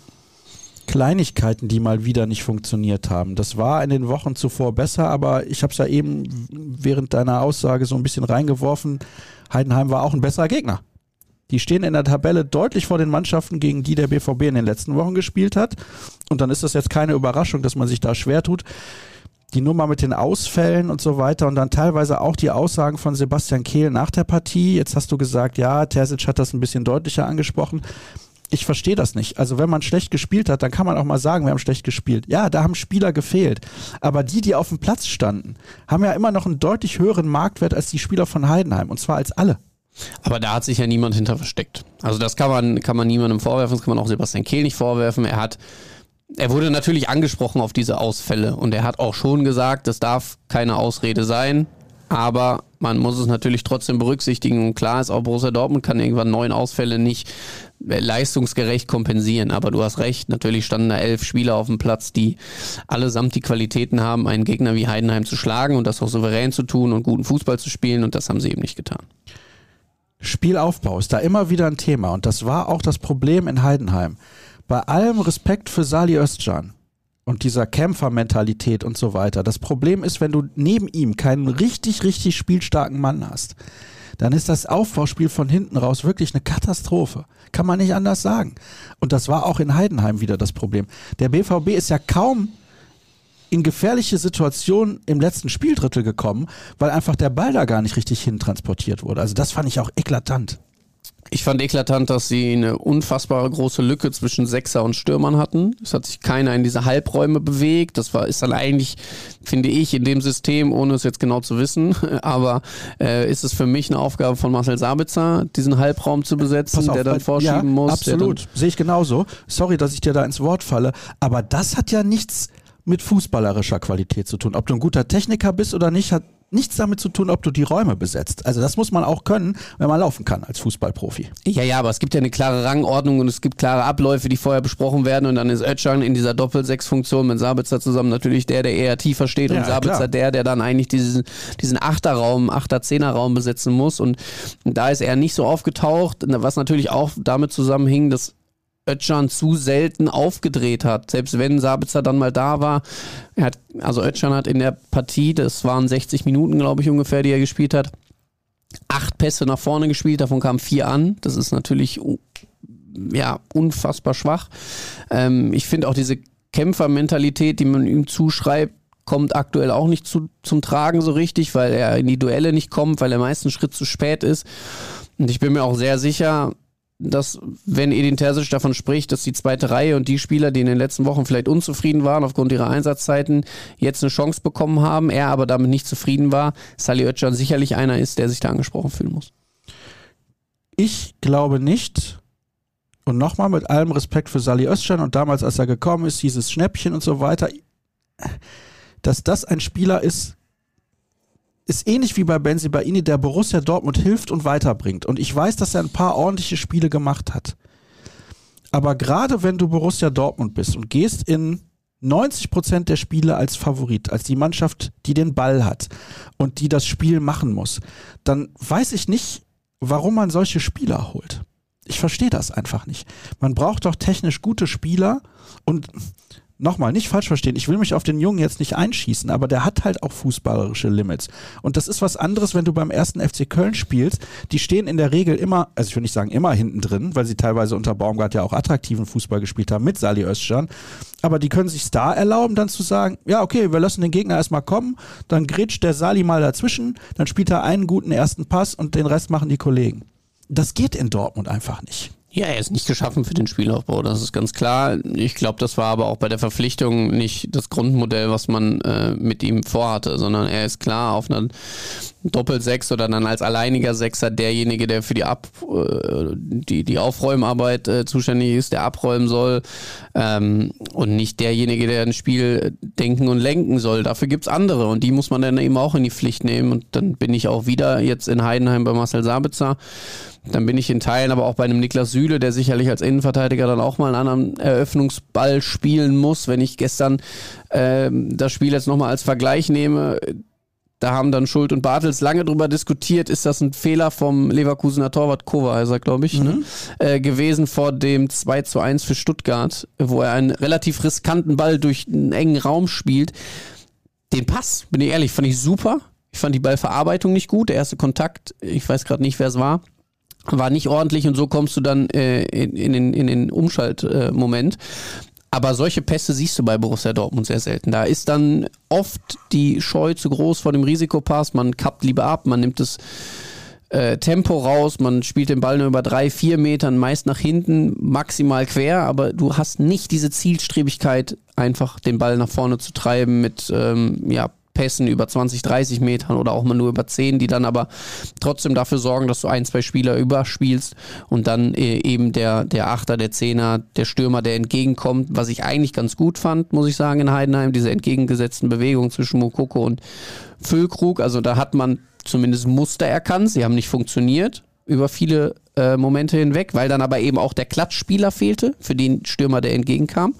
Speaker 1: Kleinigkeiten, die mal wieder nicht funktioniert haben. Das war in den Wochen zuvor besser, aber ich habe es ja eben während deiner Aussage so ein bisschen reingeworfen. Heidenheim war auch ein besserer Gegner. Die stehen in der Tabelle deutlich vor den Mannschaften, gegen die der BVB in den letzten Wochen gespielt hat. Und dann ist das jetzt keine Überraschung, dass man sich da schwer tut. Die Nummer mit den Ausfällen und so weiter und dann teilweise auch die Aussagen von Sebastian Kehl nach der Partie. Jetzt hast du gesagt, ja, Terzic hat das ein bisschen deutlicher angesprochen. Ich verstehe das nicht. Also wenn man schlecht gespielt hat, dann kann man auch mal sagen, wir haben schlecht gespielt. Ja, da haben Spieler gefehlt. Aber die, die auf dem Platz standen, haben ja immer noch einen deutlich höheren Marktwert als die Spieler von Heidenheim. Und zwar als alle.
Speaker 2: Aber da hat sich ja niemand hinter versteckt. Also das kann man, kann man niemandem vorwerfen, das kann man auch Sebastian Kehl nicht vorwerfen. Er hat, er wurde natürlich angesprochen auf diese Ausfälle und er hat auch schon gesagt, das darf keine Ausrede sein, aber man muss es natürlich trotzdem berücksichtigen. Und klar ist auch Borussia Dortmund kann irgendwann neun Ausfälle nicht äh, leistungsgerecht kompensieren. Aber du hast recht, natürlich standen da elf Spieler auf dem Platz, die allesamt die Qualitäten haben, einen Gegner wie Heidenheim zu schlagen und das auch souverän zu tun und guten Fußball zu spielen und das haben sie eben nicht getan.
Speaker 1: Spielaufbau ist da immer wieder ein Thema und das war auch das Problem in Heidenheim. Bei allem Respekt für Sali Özcan. und dieser Kämpfermentalität und so weiter. Das Problem ist, wenn du neben ihm keinen richtig, richtig spielstarken Mann hast, dann ist das Aufbauspiel von hinten raus wirklich eine Katastrophe. Kann man nicht anders sagen. Und das war auch in Heidenheim wieder das Problem. Der BVB ist ja kaum in gefährliche Situationen im letzten Spieldrittel gekommen, weil einfach der Ball da gar nicht richtig hintransportiert wurde. Also das fand ich auch eklatant.
Speaker 2: Ich fand eklatant, dass sie eine unfassbare große Lücke zwischen Sechser und Stürmern hatten. Es hat sich keiner in diese Halbräume bewegt. Das war, ist dann eigentlich, finde ich, in dem System, ohne es jetzt genau zu wissen, aber äh, ist es für mich eine Aufgabe von Marcel Sabitzer, diesen Halbraum zu besetzen,
Speaker 1: auf,
Speaker 2: der dann vorschieben
Speaker 1: ja,
Speaker 2: muss.
Speaker 1: Absolut, sehe ich genauso. Sorry, dass ich dir da ins Wort falle, aber das hat ja nichts mit fußballerischer Qualität zu tun. Ob du ein guter Techniker bist oder nicht, hat nichts damit zu tun, ob du die Räume besetzt. Also das muss man auch können, wenn man laufen kann als Fußballprofi.
Speaker 2: Ja, ja, aber es gibt ja eine klare Rangordnung und es gibt klare Abläufe, die vorher besprochen werden und dann ist Özcan in dieser Doppel-Sechs-Funktion mit Sabitzer zusammen natürlich der, der eher tiefer steht ja, und Sabitzer klar. der, der dann eigentlich diesen, diesen Achterraum, Achter-Zehner-Raum besetzen muss und da ist er nicht so aufgetaucht, was natürlich auch damit zusammenhing, dass Özcan zu selten aufgedreht hat. Selbst wenn Sabitzer dann mal da war. Er hat, also Özcan hat in der Partie, das waren 60 Minuten, glaube ich, ungefähr, die er gespielt hat, acht Pässe nach vorne gespielt, davon kamen vier an. Das ist natürlich ja, unfassbar schwach. Ähm, ich finde auch diese Kämpfermentalität, die man ihm zuschreibt, kommt aktuell auch nicht zu, zum Tragen so richtig, weil er in die Duelle nicht kommt, weil er meist einen Schritt zu spät ist. Und ich bin mir auch sehr sicher, dass, wenn Edin Terzic davon spricht, dass die zweite Reihe und die Spieler, die in den letzten Wochen vielleicht unzufrieden waren aufgrund ihrer Einsatzzeiten, jetzt eine Chance bekommen haben, er aber damit nicht zufrieden war, Sally Özcan sicherlich einer ist, der sich da angesprochen fühlen muss.
Speaker 1: Ich glaube nicht, und nochmal mit allem Respekt für Sally Özcan und damals, als er gekommen ist, dieses Schnäppchen und so weiter, dass das ein Spieler ist, ist ähnlich wie bei Benzi Baini, der Borussia Dortmund hilft und weiterbringt. Und ich weiß, dass er ein paar ordentliche Spiele gemacht hat. Aber gerade wenn du Borussia Dortmund bist und gehst in 90 Prozent der Spiele als Favorit, als die Mannschaft, die den Ball hat und die das Spiel machen muss, dann weiß ich nicht, warum man solche Spieler holt. Ich verstehe das einfach nicht. Man braucht doch technisch gute Spieler und nochmal, nicht falsch verstehen, ich will mich auf den Jungen jetzt nicht einschießen, aber der hat halt auch fußballerische Limits. Und das ist was anderes, wenn du beim ersten FC Köln spielst. Die stehen in der Regel immer, also ich will nicht sagen immer hinten drin, weil sie teilweise unter Baumgart ja auch attraktiven Fußball gespielt haben mit Sali Özcan. Aber die können sich da erlauben, dann zu sagen, ja, okay, wir lassen den Gegner erstmal kommen, dann grätscht der Sali mal dazwischen, dann spielt er einen guten ersten Pass und den Rest machen die Kollegen. Das geht in Dortmund einfach nicht.
Speaker 2: Ja, er ist nicht geschaffen für den Spielaufbau, das ist ganz klar. Ich glaube, das war aber auch bei der Verpflichtung nicht das Grundmodell, was man äh, mit ihm vorhatte, sondern er ist klar auf einer Doppelsechs oder dann als alleiniger Sechser derjenige, der für die Ab äh, die, die Aufräumarbeit äh, zuständig ist, der abräumen soll ähm, und nicht derjenige, der ein Spiel denken und lenken soll. Dafür gibt's andere und die muss man dann eben auch in die Pflicht nehmen und dann bin ich auch wieder jetzt in Heidenheim bei Marcel Sabitzer dann bin ich in Teilen aber auch bei einem Niklas Süle, der sicherlich als Innenverteidiger dann auch mal einen anderen Eröffnungsball spielen muss. Wenn ich gestern äh, das Spiel jetzt nochmal als Vergleich nehme, da haben dann Schuld und Bartels lange drüber diskutiert, ist das ein Fehler vom Leverkusener Torwart Kovahiser, glaube ich, ne? mhm. ne? äh, gewesen vor dem 2 zu 1 für Stuttgart, wo er einen relativ riskanten Ball durch einen engen Raum spielt. Den Pass, bin ich ehrlich, fand ich super. Ich fand die Ballverarbeitung nicht gut. Der erste Kontakt, ich weiß gerade nicht, wer es war, war nicht ordentlich und so kommst du dann äh, in, in, den, in den Umschaltmoment. Äh, aber solche Pässe siehst du bei Borussia Dortmund sehr selten. Da ist dann oft die Scheu zu groß vor dem Risikopass. Man kappt lieber ab, man nimmt das äh, Tempo raus, man spielt den Ball nur über drei, vier Metern, meist nach hinten, maximal quer, aber du hast nicht diese Zielstrebigkeit, einfach den Ball nach vorne zu treiben mit ähm, ja, Pässen über 20, 30 Metern oder auch mal nur über 10, die dann aber trotzdem dafür sorgen, dass du ein, zwei Spieler überspielst und dann äh, eben der, der Achter, der Zehner, der Stürmer, der entgegenkommt, was ich eigentlich ganz gut fand, muss ich sagen, in Heidenheim, diese entgegengesetzten Bewegungen zwischen Mokoko und Füllkrug. Also da hat man zumindest Muster erkannt, sie haben nicht funktioniert über viele äh, Momente hinweg, weil dann aber eben auch der Klatschspieler fehlte für den Stürmer, der entgegenkam,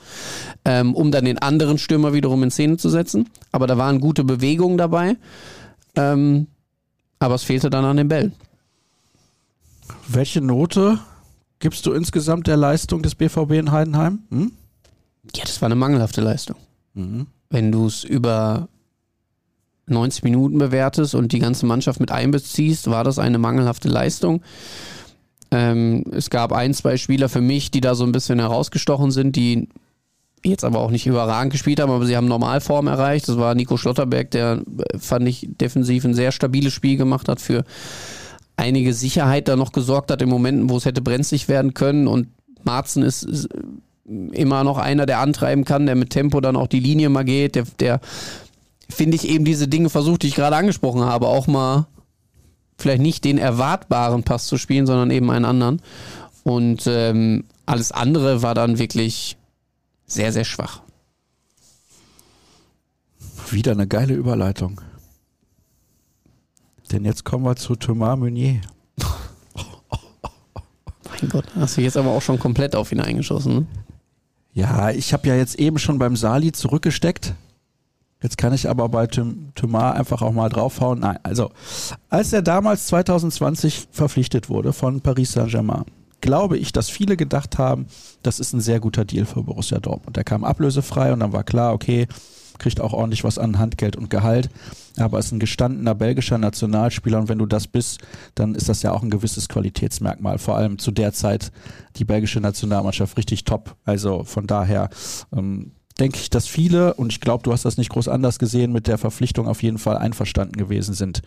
Speaker 2: ähm, um dann den anderen Stürmer wiederum in Szene zu setzen. Aber da waren gute Bewegungen dabei, ähm, aber es fehlte dann an den Bällen.
Speaker 1: Welche Note gibst du insgesamt der Leistung des BVB in Heidenheim? Hm?
Speaker 2: Ja, das war eine mangelhafte Leistung.
Speaker 1: Mhm.
Speaker 2: Wenn du es über 90 Minuten bewertest und die ganze Mannschaft mit einbeziehst, war das eine mangelhafte Leistung. Ähm, es gab ein, zwei Spieler für mich, die da so ein bisschen herausgestochen sind, die jetzt aber auch nicht überragend gespielt haben, aber sie haben Normalform erreicht. Das war Nico Schlotterberg, der äh, fand ich defensiv ein sehr stabiles Spiel gemacht hat, für einige Sicherheit da noch gesorgt hat in Momenten, wo es hätte brenzlig werden können und Marzen ist, ist immer noch einer, der antreiben kann, der mit Tempo dann auch die Linie mal geht, der, der finde ich eben diese Dinge versucht, die ich gerade angesprochen habe, auch mal vielleicht nicht den erwartbaren Pass zu spielen, sondern eben einen anderen. Und ähm, alles andere war dann wirklich sehr, sehr schwach.
Speaker 1: Wieder eine geile Überleitung. Denn jetzt kommen wir zu Thomas Meunier.
Speaker 2: Mein Gott, hast du jetzt aber auch schon komplett auf ihn eingeschossen. Ne?
Speaker 1: Ja, ich habe ja jetzt eben schon beim Sali zurückgesteckt. Jetzt kann ich aber bei Thomas einfach auch mal draufhauen. Nein, also als er damals 2020 verpflichtet wurde von Paris Saint-Germain, glaube ich, dass viele gedacht haben, das ist ein sehr guter Deal für Borussia Dortmund. Der kam ablösefrei und dann war klar, okay, kriegt auch ordentlich was an Handgeld und Gehalt, aber ist ein gestandener belgischer Nationalspieler und wenn du das bist, dann ist das ja auch ein gewisses Qualitätsmerkmal. Vor allem zu der Zeit die belgische Nationalmannschaft richtig top. Also von daher ähm, denke ich, dass viele, und ich glaube, du hast das nicht groß anders gesehen, mit der Verpflichtung auf jeden Fall einverstanden gewesen sind.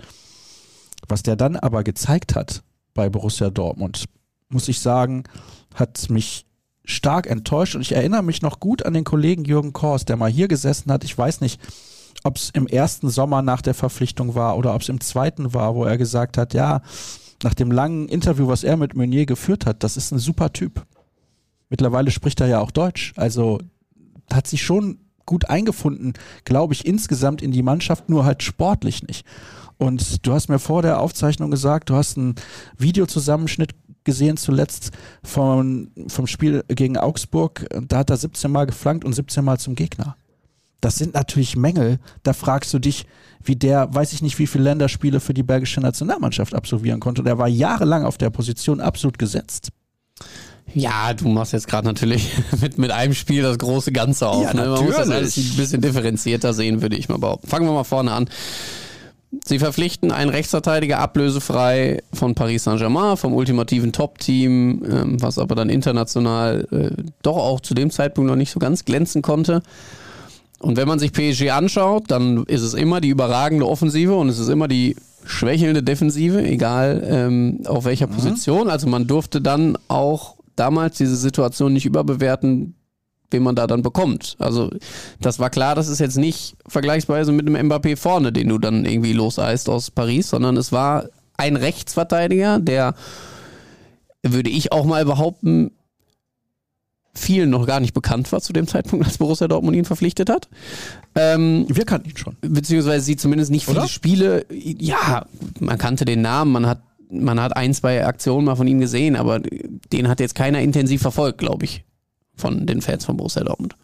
Speaker 1: Was der dann aber gezeigt hat bei Borussia Dortmund, muss ich sagen, hat mich stark enttäuscht und ich erinnere mich noch gut an den Kollegen Jürgen Kors, der mal hier gesessen hat. Ich weiß nicht, ob es im ersten Sommer nach der Verpflichtung war oder ob es im zweiten war, wo er gesagt hat, ja, nach dem langen Interview, was er mit Meunier geführt hat, das ist ein super Typ. Mittlerweile spricht er ja auch Deutsch. Also hat sich schon gut eingefunden, glaube ich, insgesamt in die Mannschaft, nur halt sportlich nicht. Und du hast mir vor der Aufzeichnung gesagt, du hast einen Videozusammenschnitt gesehen zuletzt von, vom Spiel gegen Augsburg. Da hat er 17 Mal geflankt und 17 Mal zum Gegner. Das sind natürlich Mängel. Da fragst du dich, wie der, weiß ich nicht, wie viele Länderspiele für die belgische Nationalmannschaft absolvieren konnte. Und er war jahrelang auf der Position absolut gesetzt.
Speaker 2: Ja, du machst jetzt gerade natürlich mit, mit einem Spiel das große Ganze auf.
Speaker 1: Ja,
Speaker 2: ne? Man muss das
Speaker 1: natürlich.
Speaker 2: alles ein bisschen differenzierter sehen, würde ich mal behaupten. Fangen wir mal vorne an. Sie verpflichten einen Rechtsverteidiger ablösefrei von Paris Saint-Germain, vom ultimativen Top-Team, ähm, was aber dann international äh, doch auch zu dem Zeitpunkt noch nicht so ganz glänzen konnte. Und wenn man sich PSG anschaut, dann ist es immer die überragende Offensive und es ist immer die schwächelnde Defensive, egal ähm, auf welcher Position. Also man durfte dann auch damals diese Situation nicht überbewerten, wen man da dann bekommt. Also das war klar, das ist jetzt nicht vergleichsweise mit einem Mbappé vorne, den du dann irgendwie loseist aus Paris, sondern es war ein Rechtsverteidiger, der, würde ich auch mal behaupten, vielen noch gar nicht bekannt war zu dem Zeitpunkt, als Borussia Dortmund ihn verpflichtet hat. Ähm,
Speaker 1: Wir kannten ihn schon.
Speaker 2: beziehungsweise sie zumindest nicht viele
Speaker 1: Oder?
Speaker 2: Spiele. Ja, man kannte den Namen, man hat, man hat ein, zwei Aktionen mal von ihm gesehen, aber den hat jetzt keiner intensiv verfolgt, glaube ich, von den Fans von Borussia Dortmund.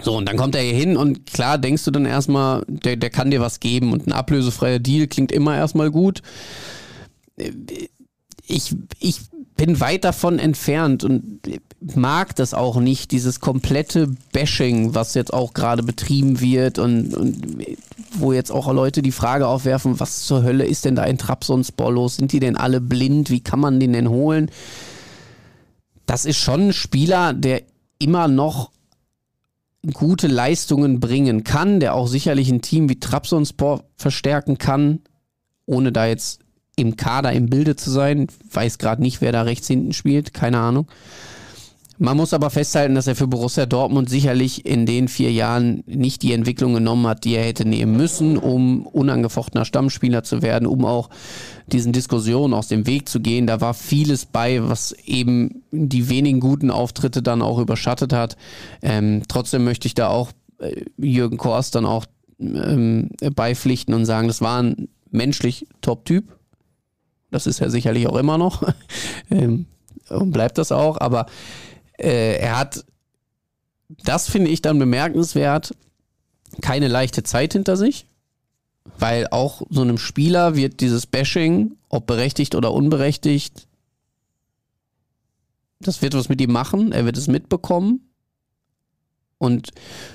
Speaker 2: So, und dann kommt er hier hin und klar denkst du dann erstmal, der, der kann dir was geben und ein ablösefreier Deal klingt immer erstmal gut. Ich, ich bin weit davon entfernt und mag das auch nicht, dieses komplette Bashing, was jetzt auch gerade betrieben wird und, und wo jetzt auch Leute die Frage aufwerfen, was zur Hölle ist denn da ein Trabzonspor los? Sind die denn alle blind? Wie kann man den denn holen? Das ist schon ein Spieler, der immer noch gute Leistungen bringen kann, der auch sicherlich ein Team wie Trabzonspor verstärken kann, ohne da jetzt im Kader im Bilde zu sein. Weiß gerade nicht, wer da rechts hinten spielt, keine Ahnung. Man muss aber festhalten, dass er für Borussia Dortmund sicherlich in den vier Jahren nicht die Entwicklung genommen hat, die er hätte nehmen müssen, um unangefochtener Stammspieler zu werden, um auch diesen Diskussionen aus dem Weg zu gehen. Da war vieles bei, was eben die wenigen guten Auftritte dann auch überschattet hat. Ähm, trotzdem möchte ich da auch äh, Jürgen Kors dann auch ähm, beipflichten und sagen, das war ein menschlich Top-Typ. Das ist er sicherlich auch immer noch. ähm, und bleibt das auch, aber äh, er hat, das finde ich dann bemerkenswert, keine leichte Zeit hinter sich, weil auch so einem Spieler wird dieses Bashing, ob berechtigt oder unberechtigt, das wird was mit ihm machen, er wird es mitbekommen. Und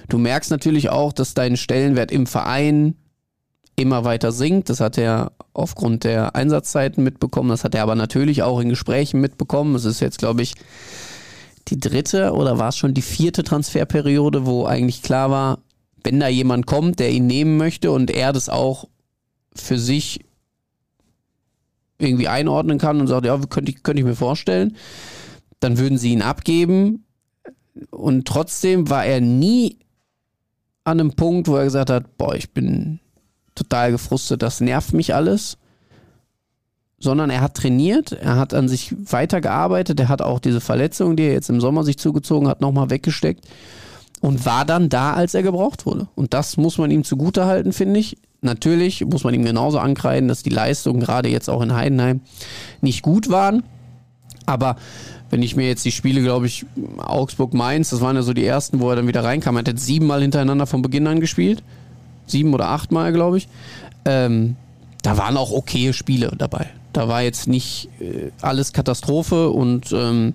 Speaker 2: du merkst natürlich auch, dass dein Stellenwert im Verein immer weiter sinkt. Das hat er aufgrund der Einsatzzeiten mitbekommen. Das hat er aber natürlich auch in Gesprächen mitbekommen. Es ist jetzt, glaube ich, die dritte oder war es schon die vierte Transferperiode, wo eigentlich klar war, wenn da jemand kommt, der ihn nehmen möchte und er das auch für sich irgendwie einordnen kann und sagt, ja, könnte ich, könnte ich mir vorstellen, dann würden sie ihn abgeben. Und trotzdem war er nie an einem Punkt, wo er gesagt hat, boah, ich bin total gefrustet, das nervt mich alles. Sondern er hat trainiert, er hat an sich weitergearbeitet, er hat auch diese Verletzung, die er jetzt im Sommer sich zugezogen hat, nochmal weggesteckt und war dann da, als er gebraucht wurde. Und das muss man ihm zugutehalten, finde ich. Natürlich muss man ihm genauso ankreiden, dass die Leistungen gerade jetzt auch in Heidenheim nicht gut waren. Aber wenn ich mir jetzt die Spiele, glaube ich, Augsburg-Mainz, das waren ja so die ersten, wo er dann wieder reinkam. Er hat jetzt siebenmal hintereinander von Beginn an gespielt. Sieben oder achtmal, glaube ich. Ähm, da waren auch okaye Spiele dabei. Da war jetzt nicht äh, alles Katastrophe und ähm,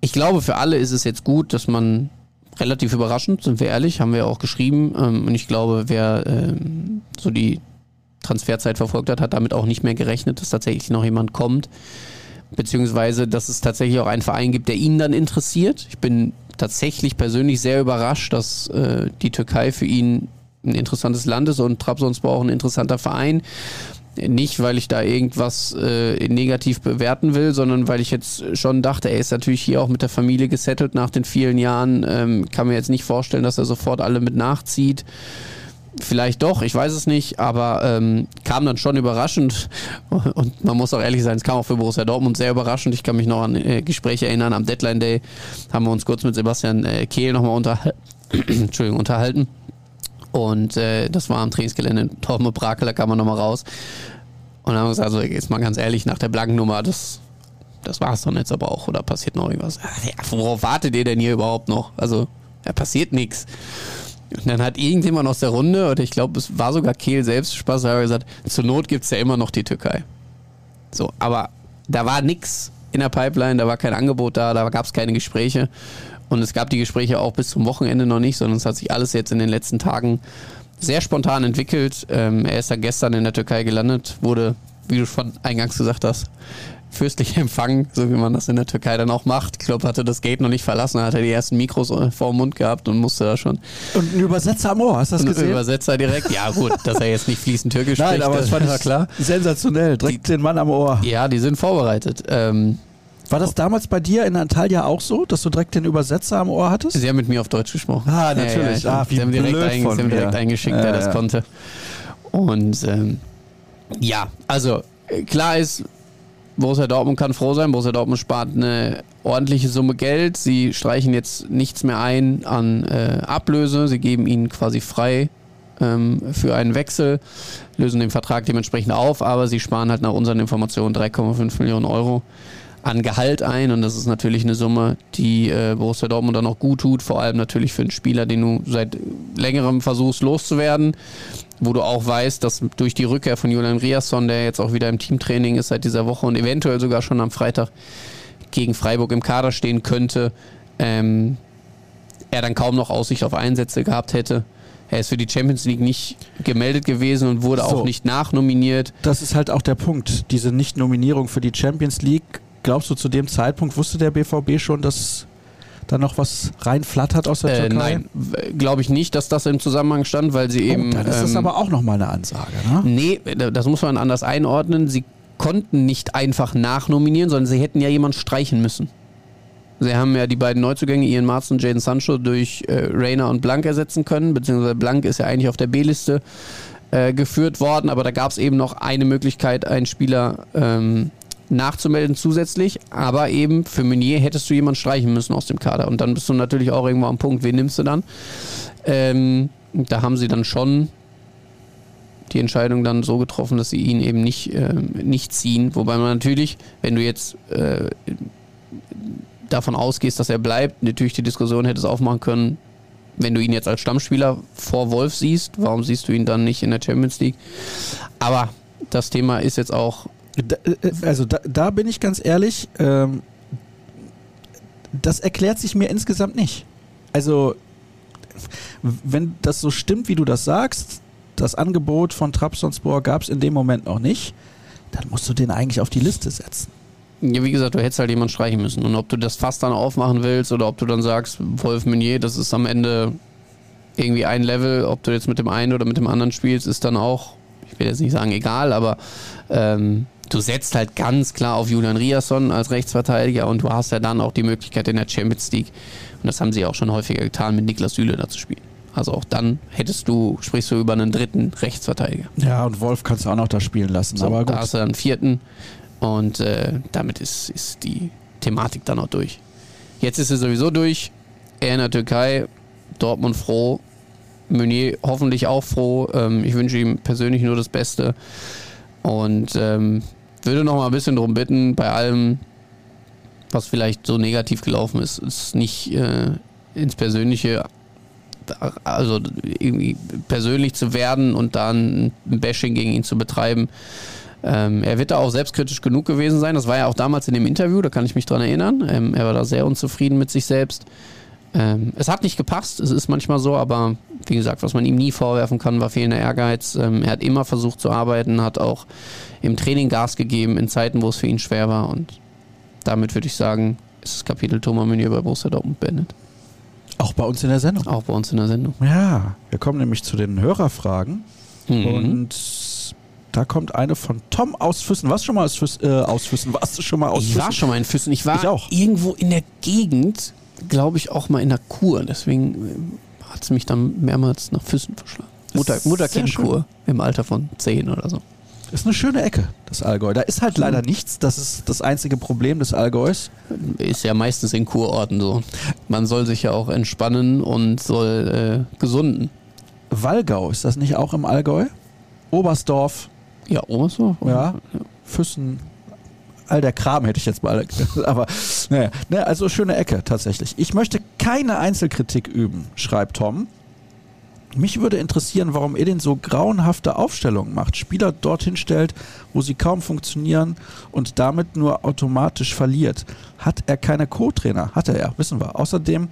Speaker 2: ich glaube, für alle ist es jetzt gut, dass man relativ überraschend, sind wir ehrlich, haben wir auch geschrieben. Ähm, und ich glaube, wer ähm, so die Transferzeit verfolgt hat, hat damit auch nicht mehr gerechnet, dass tatsächlich noch jemand kommt. Beziehungsweise, dass es tatsächlich auch einen Verein gibt, der ihn dann interessiert. Ich bin tatsächlich persönlich sehr überrascht, dass äh, die Türkei für ihn ein interessantes Land ist und Trabzonspor auch ein interessanter Verein. Nicht, weil ich da irgendwas äh, negativ bewerten will, sondern weil ich jetzt schon dachte, er ist natürlich hier auch mit der Familie gesettelt nach den vielen Jahren. Ähm, kann mir jetzt nicht vorstellen, dass er sofort alle mit nachzieht. Vielleicht doch, ich weiß es nicht, aber ähm, kam dann schon überraschend und man muss auch ehrlich sein, es kam auch für Borussia Dortmund sehr überraschend. Ich kann mich noch an äh, Gespräche erinnern, am Deadline Day haben wir uns kurz mit Sebastian äh, Kehl nochmal unter Entschuldigung, unterhalten und äh, das war am Trainingsgelände Dortmund Brakel, da kam man nochmal raus. Und dann haben wir gesagt, also jetzt mal ganz ehrlich, nach der blanken Nummer, das, das war es doch jetzt aber auch, oder passiert noch irgendwas? Ja, worauf wartet ihr denn hier überhaupt noch? Also, da passiert nichts. Und dann hat irgendjemand aus der Runde, oder ich glaube, es war sogar Kehl selbst Spaß, hat gesagt, zur Not gibt es ja immer noch die Türkei. So, aber da war nichts in der Pipeline, da war kein Angebot da, da gab es keine Gespräche. Und es gab die Gespräche auch bis zum Wochenende noch nicht, sondern es hat sich alles jetzt in den letzten Tagen sehr spontan entwickelt. Ähm, er ist dann gestern in der Türkei gelandet, wurde, wie du schon eingangs gesagt hast, fürstlich empfangen, so wie man das in der Türkei dann auch macht. Ich glaube, hatte das Gate noch nicht verlassen, hat er die ersten Mikros vor dem Mund gehabt und musste da schon.
Speaker 1: Und ein Übersetzer am Ohr, hast du das gesehen? Ein
Speaker 2: Übersetzer direkt, ja gut, dass er jetzt nicht fließend Türkisch
Speaker 1: Nein,
Speaker 2: spricht,
Speaker 1: aber das war klar. Sensationell, direkt die, den Mann am Ohr.
Speaker 2: Ja, die sind vorbereitet. Ähm,
Speaker 1: war das damals bei dir in Antalya auch so, dass du direkt den Übersetzer am Ohr hattest?
Speaker 2: Sie haben mit mir auf Deutsch gesprochen.
Speaker 1: Ah, natürlich. Ja, ja, ah,
Speaker 2: sie haben direkt, ein, sie haben direkt eingeschickt, ja, der das konnte. Und ähm, ja, also klar ist, Borussia Dortmund kann froh sein. Borussia Dortmund spart eine ordentliche Summe Geld. Sie streichen jetzt nichts mehr ein an äh, Ablöse. Sie geben ihn quasi frei ähm, für einen Wechsel, lösen den Vertrag dementsprechend auf, aber sie sparen halt nach unseren Informationen 3,5 Millionen Euro an Gehalt ein und das ist natürlich eine Summe, die äh, Borussia Dortmund dann auch gut tut, vor allem natürlich für einen Spieler, den du seit längerem versuchst loszuwerden, wo du auch weißt, dass durch die Rückkehr von Julian Riasson, der jetzt auch wieder im Teamtraining ist seit dieser Woche und eventuell sogar schon am Freitag gegen Freiburg im Kader stehen könnte, ähm, er dann kaum noch Aussicht auf Einsätze gehabt hätte. Er ist für die Champions League nicht gemeldet gewesen und wurde so, auch nicht nachnominiert.
Speaker 1: Das ist halt auch der Punkt. Diese Nicht-Nominierung für die Champions League glaubst du, zu dem Zeitpunkt wusste der BVB schon, dass da noch was reinflattert aus der äh, Türkei?
Speaker 2: Nein, glaube ich nicht, dass das im Zusammenhang stand, weil sie oh, eben.
Speaker 1: Dann ist ähm, das aber auch nochmal eine Ansage, ne?
Speaker 2: Nee, das muss man anders einordnen. Sie konnten nicht einfach nachnominieren, sondern sie hätten ja jemanden streichen müssen. Sie haben ja die beiden Neuzugänge, Ian Marz und Jaden Sancho, durch äh, Rayner und Blank ersetzen können, beziehungsweise Blank ist ja eigentlich auf der B-Liste äh, geführt worden, aber da gab es eben noch eine Möglichkeit, einen Spieler ähm, nachzumelden zusätzlich, aber eben für Meunier hättest du jemanden streichen müssen aus dem Kader und dann bist du natürlich auch irgendwo am Punkt, wen nimmst du dann? Ähm, da haben sie dann schon die Entscheidung dann so getroffen, dass sie ihn eben nicht, äh, nicht ziehen, wobei man natürlich, wenn du jetzt äh, davon ausgehst, dass er bleibt, natürlich die Diskussion hättest aufmachen können, wenn du ihn jetzt als Stammspieler vor Wolf siehst, warum siehst du ihn dann nicht in der Champions League? Aber das Thema ist jetzt auch
Speaker 1: da, äh, also da, da, bin ich ganz ehrlich, ähm, das erklärt sich mir insgesamt nicht. Also wenn das so stimmt, wie du das sagst, das Angebot von Trabzonspor gab es in dem Moment noch nicht, dann musst du den eigentlich auf die Liste setzen.
Speaker 2: Ja, wie gesagt, du hättest halt jemanden streichen müssen. Und ob du das Fass dann aufmachen willst oder ob du dann sagst, Wolf Meunier, das ist am Ende irgendwie ein Level, ob du jetzt mit dem einen oder mit dem anderen spielst, ist dann auch, ich will jetzt nicht sagen egal, aber ähm, du setzt halt ganz klar auf Julian Riasson als Rechtsverteidiger und du hast ja dann auch die Möglichkeit in der Champions League, und das haben sie auch schon häufiger getan, mit Niklas Süle da zu spielen. Also auch dann hättest du, sprichst du über einen dritten Rechtsverteidiger.
Speaker 1: Ja, und Wolf kannst du auch noch da spielen lassen.
Speaker 2: So,
Speaker 1: aber gut.
Speaker 2: Da hast du dann einen vierten und äh, damit ist, ist die Thematik dann auch durch. Jetzt ist sie sowieso durch. Er in der Türkei, Dortmund froh, Meunier hoffentlich auch froh. Ähm, ich wünsche ihm persönlich nur das Beste und ähm, würde noch mal ein bisschen darum bitten, bei allem, was vielleicht so negativ gelaufen ist, ist nicht äh, ins Persönliche, also irgendwie persönlich zu werden und dann ein Bashing gegen ihn zu betreiben. Ähm, er wird da auch selbstkritisch genug gewesen sein. Das war ja auch damals in dem Interview, da kann ich mich dran erinnern. Ähm, er war da sehr unzufrieden mit sich selbst. Ähm, es hat nicht gepasst, es ist manchmal so, aber wie gesagt, was man ihm nie vorwerfen kann, war fehlender Ehrgeiz. Ähm, er hat immer versucht zu arbeiten, hat auch im Training Gas gegeben in Zeiten, wo es für ihn schwer war. Und damit würde ich sagen, ist das Kapitel Thomas Meunier bei Borussia Dortmund beendet.
Speaker 1: Auch bei uns in der Sendung.
Speaker 2: Auch bei uns in der Sendung.
Speaker 1: Ja, wir kommen nämlich zu den Hörerfragen.
Speaker 2: Mhm.
Speaker 1: Und da kommt eine von Tom aus Füssen. Warst du schon mal aus Füssen? Äh, aus Füssen? Warst du schon mal aus
Speaker 2: ich
Speaker 1: Füssen?
Speaker 2: war schon mal in Füssen. Ich war
Speaker 1: Ich auch.
Speaker 2: irgendwo in der Gegend, glaube ich, auch mal in der Kur. Deswegen hat es mich dann mehrmals nach Füssen verschlagen. Mutter, Mutter-Kind-Kur im Alter von 10 oder so.
Speaker 1: Ist eine schöne Ecke, das Allgäu. Da ist halt leider nichts. Das ist das einzige Problem des Allgäus.
Speaker 2: Ist ja meistens in Kurorten so. Man soll sich ja auch entspannen und soll äh, gesunden.
Speaker 1: Wallgau, ist das nicht auch im Allgäu? Oberstdorf,
Speaker 2: Ja, Obersdorf?
Speaker 1: ja, Füssen, all der Kram hätte ich jetzt mal. Aber naja, ne, also schöne Ecke tatsächlich. Ich möchte keine Einzelkritik üben, schreibt Tom. Mich würde interessieren, warum Edin so grauenhafte Aufstellungen macht, Spieler dorthin stellt, wo sie kaum funktionieren und damit nur automatisch verliert. Hat er keine Co-Trainer? Hat er ja, wissen wir. Außerdem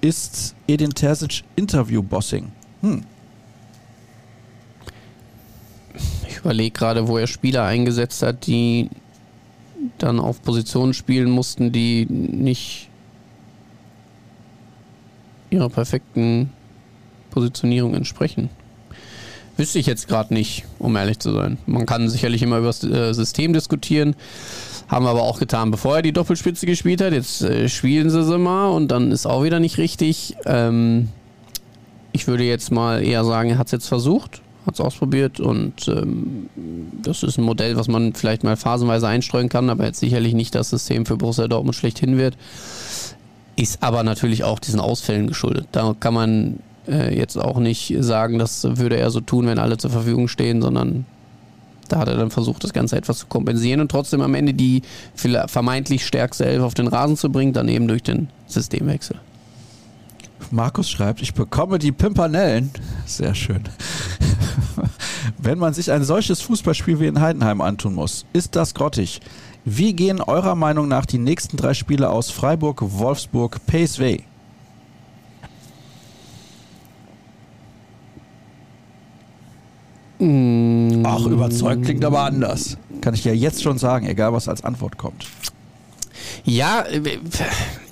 Speaker 1: ist Edin Terzic Interview-Bossing. Hm.
Speaker 2: Ich überlege gerade, wo er Spieler eingesetzt hat, die dann auf Positionen spielen mussten, die nicht ihrer perfekten Positionierung entsprechen. Wüsste ich jetzt gerade nicht, um ehrlich zu sein. Man kann sicherlich immer über das äh, System diskutieren. Haben wir aber auch getan, bevor er die Doppelspitze gespielt hat. Jetzt äh, spielen sie sie mal und dann ist auch wieder nicht richtig. Ähm, ich würde jetzt mal eher sagen, er hat es jetzt versucht, hat es ausprobiert und ähm, das ist ein Modell, was man vielleicht mal phasenweise einstreuen kann, aber jetzt sicherlich nicht das System für Borussia Dortmund schlechthin wird. Ist aber natürlich auch diesen Ausfällen geschuldet. Da kann man äh, jetzt auch nicht sagen, das würde er so tun, wenn alle zur Verfügung stehen, sondern da hat er dann versucht, das Ganze etwas zu kompensieren und trotzdem am Ende die vermeintlich stärkste Elf auf den Rasen zu bringen, dann eben durch den Systemwechsel.
Speaker 1: Markus schreibt, ich bekomme die Pimpanellen. Sehr schön. Wenn man sich ein solches Fußballspiel wie in Heidenheim antun muss, ist das grottig. Wie gehen eurer Meinung nach die nächsten drei Spiele aus Freiburg, Wolfsburg, PSV? Ach, überzeugt klingt aber anders. Kann ich ja jetzt schon sagen, egal was als Antwort kommt.
Speaker 2: Ja,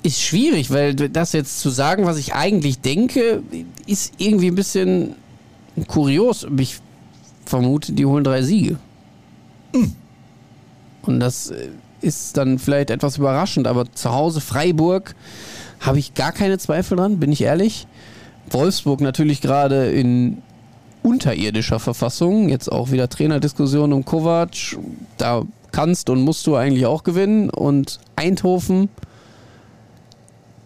Speaker 2: ist schwierig, weil das jetzt zu sagen, was ich eigentlich denke, ist irgendwie ein bisschen kurios. Ich vermute, die holen drei Siege. Und das ist dann vielleicht etwas überraschend, aber zu Hause Freiburg habe ich gar keine Zweifel dran, bin ich ehrlich. Wolfsburg natürlich gerade in unterirdischer Verfassung, jetzt auch wieder Trainerdiskussion um Kovac, da kannst und musst du eigentlich auch gewinnen. Und Eindhoven,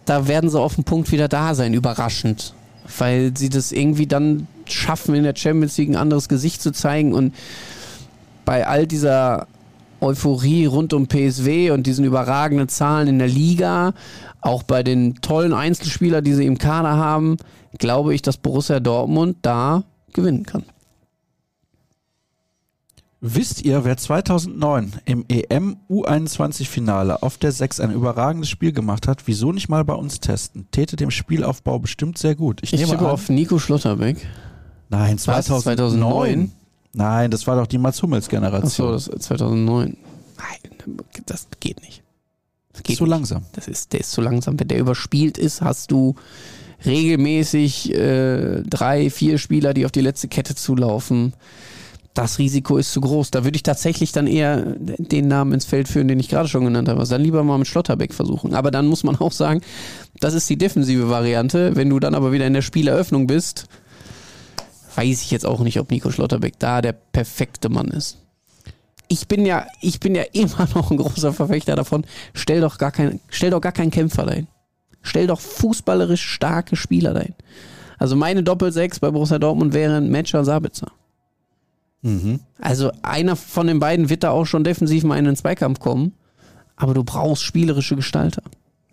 Speaker 2: da werden sie auf dem Punkt wieder da sein, überraschend, weil sie das irgendwie dann schaffen, in der Champions League ein anderes Gesicht zu zeigen. Und bei all dieser Euphorie rund um PSW und diesen überragenden Zahlen in der Liga, auch bei den tollen Einzelspielern, die sie im Kader haben, glaube ich, dass Borussia Dortmund da gewinnen kann.
Speaker 1: Wisst ihr, wer 2009 im EM U21-Finale auf der 6 ein überragendes Spiel gemacht hat? Wieso nicht mal bei uns testen? Täte dem Spielaufbau bestimmt sehr gut.
Speaker 2: Ich, ich nehme an, auf Nico Schlotterbeck.
Speaker 1: Nein, 2009. 2009. Nein, das war doch die Mats Hummels Generation.
Speaker 2: Achso, das 2009. Nein, das geht nicht.
Speaker 1: Das geht zu nicht. langsam.
Speaker 2: Das ist, der ist zu langsam. Wenn der überspielt ist, hast du regelmäßig äh, drei, vier Spieler, die auf die letzte Kette zulaufen das Risiko ist zu groß. Da würde ich tatsächlich dann eher den Namen ins Feld führen, den ich gerade schon genannt habe. Also dann lieber mal mit Schlotterbeck versuchen. Aber dann muss man auch sagen, das ist die defensive Variante. Wenn du dann aber wieder in der Spieleröffnung bist, weiß ich jetzt auch nicht, ob Nico Schlotterbeck da der perfekte Mann ist. Ich bin ja, ich bin ja immer noch ein großer Verfechter davon. Stell doch gar kein, stell doch gar keinen Kämpfer dahin. Stell doch fußballerisch starke Spieler dahin. Also meine Doppelsechs bei Borussia Dortmund wären Matcher Sabitzer. Mhm. Also einer von den beiden wird da auch schon defensiv mal in den Zweikampf kommen. Aber du brauchst spielerische Gestalter.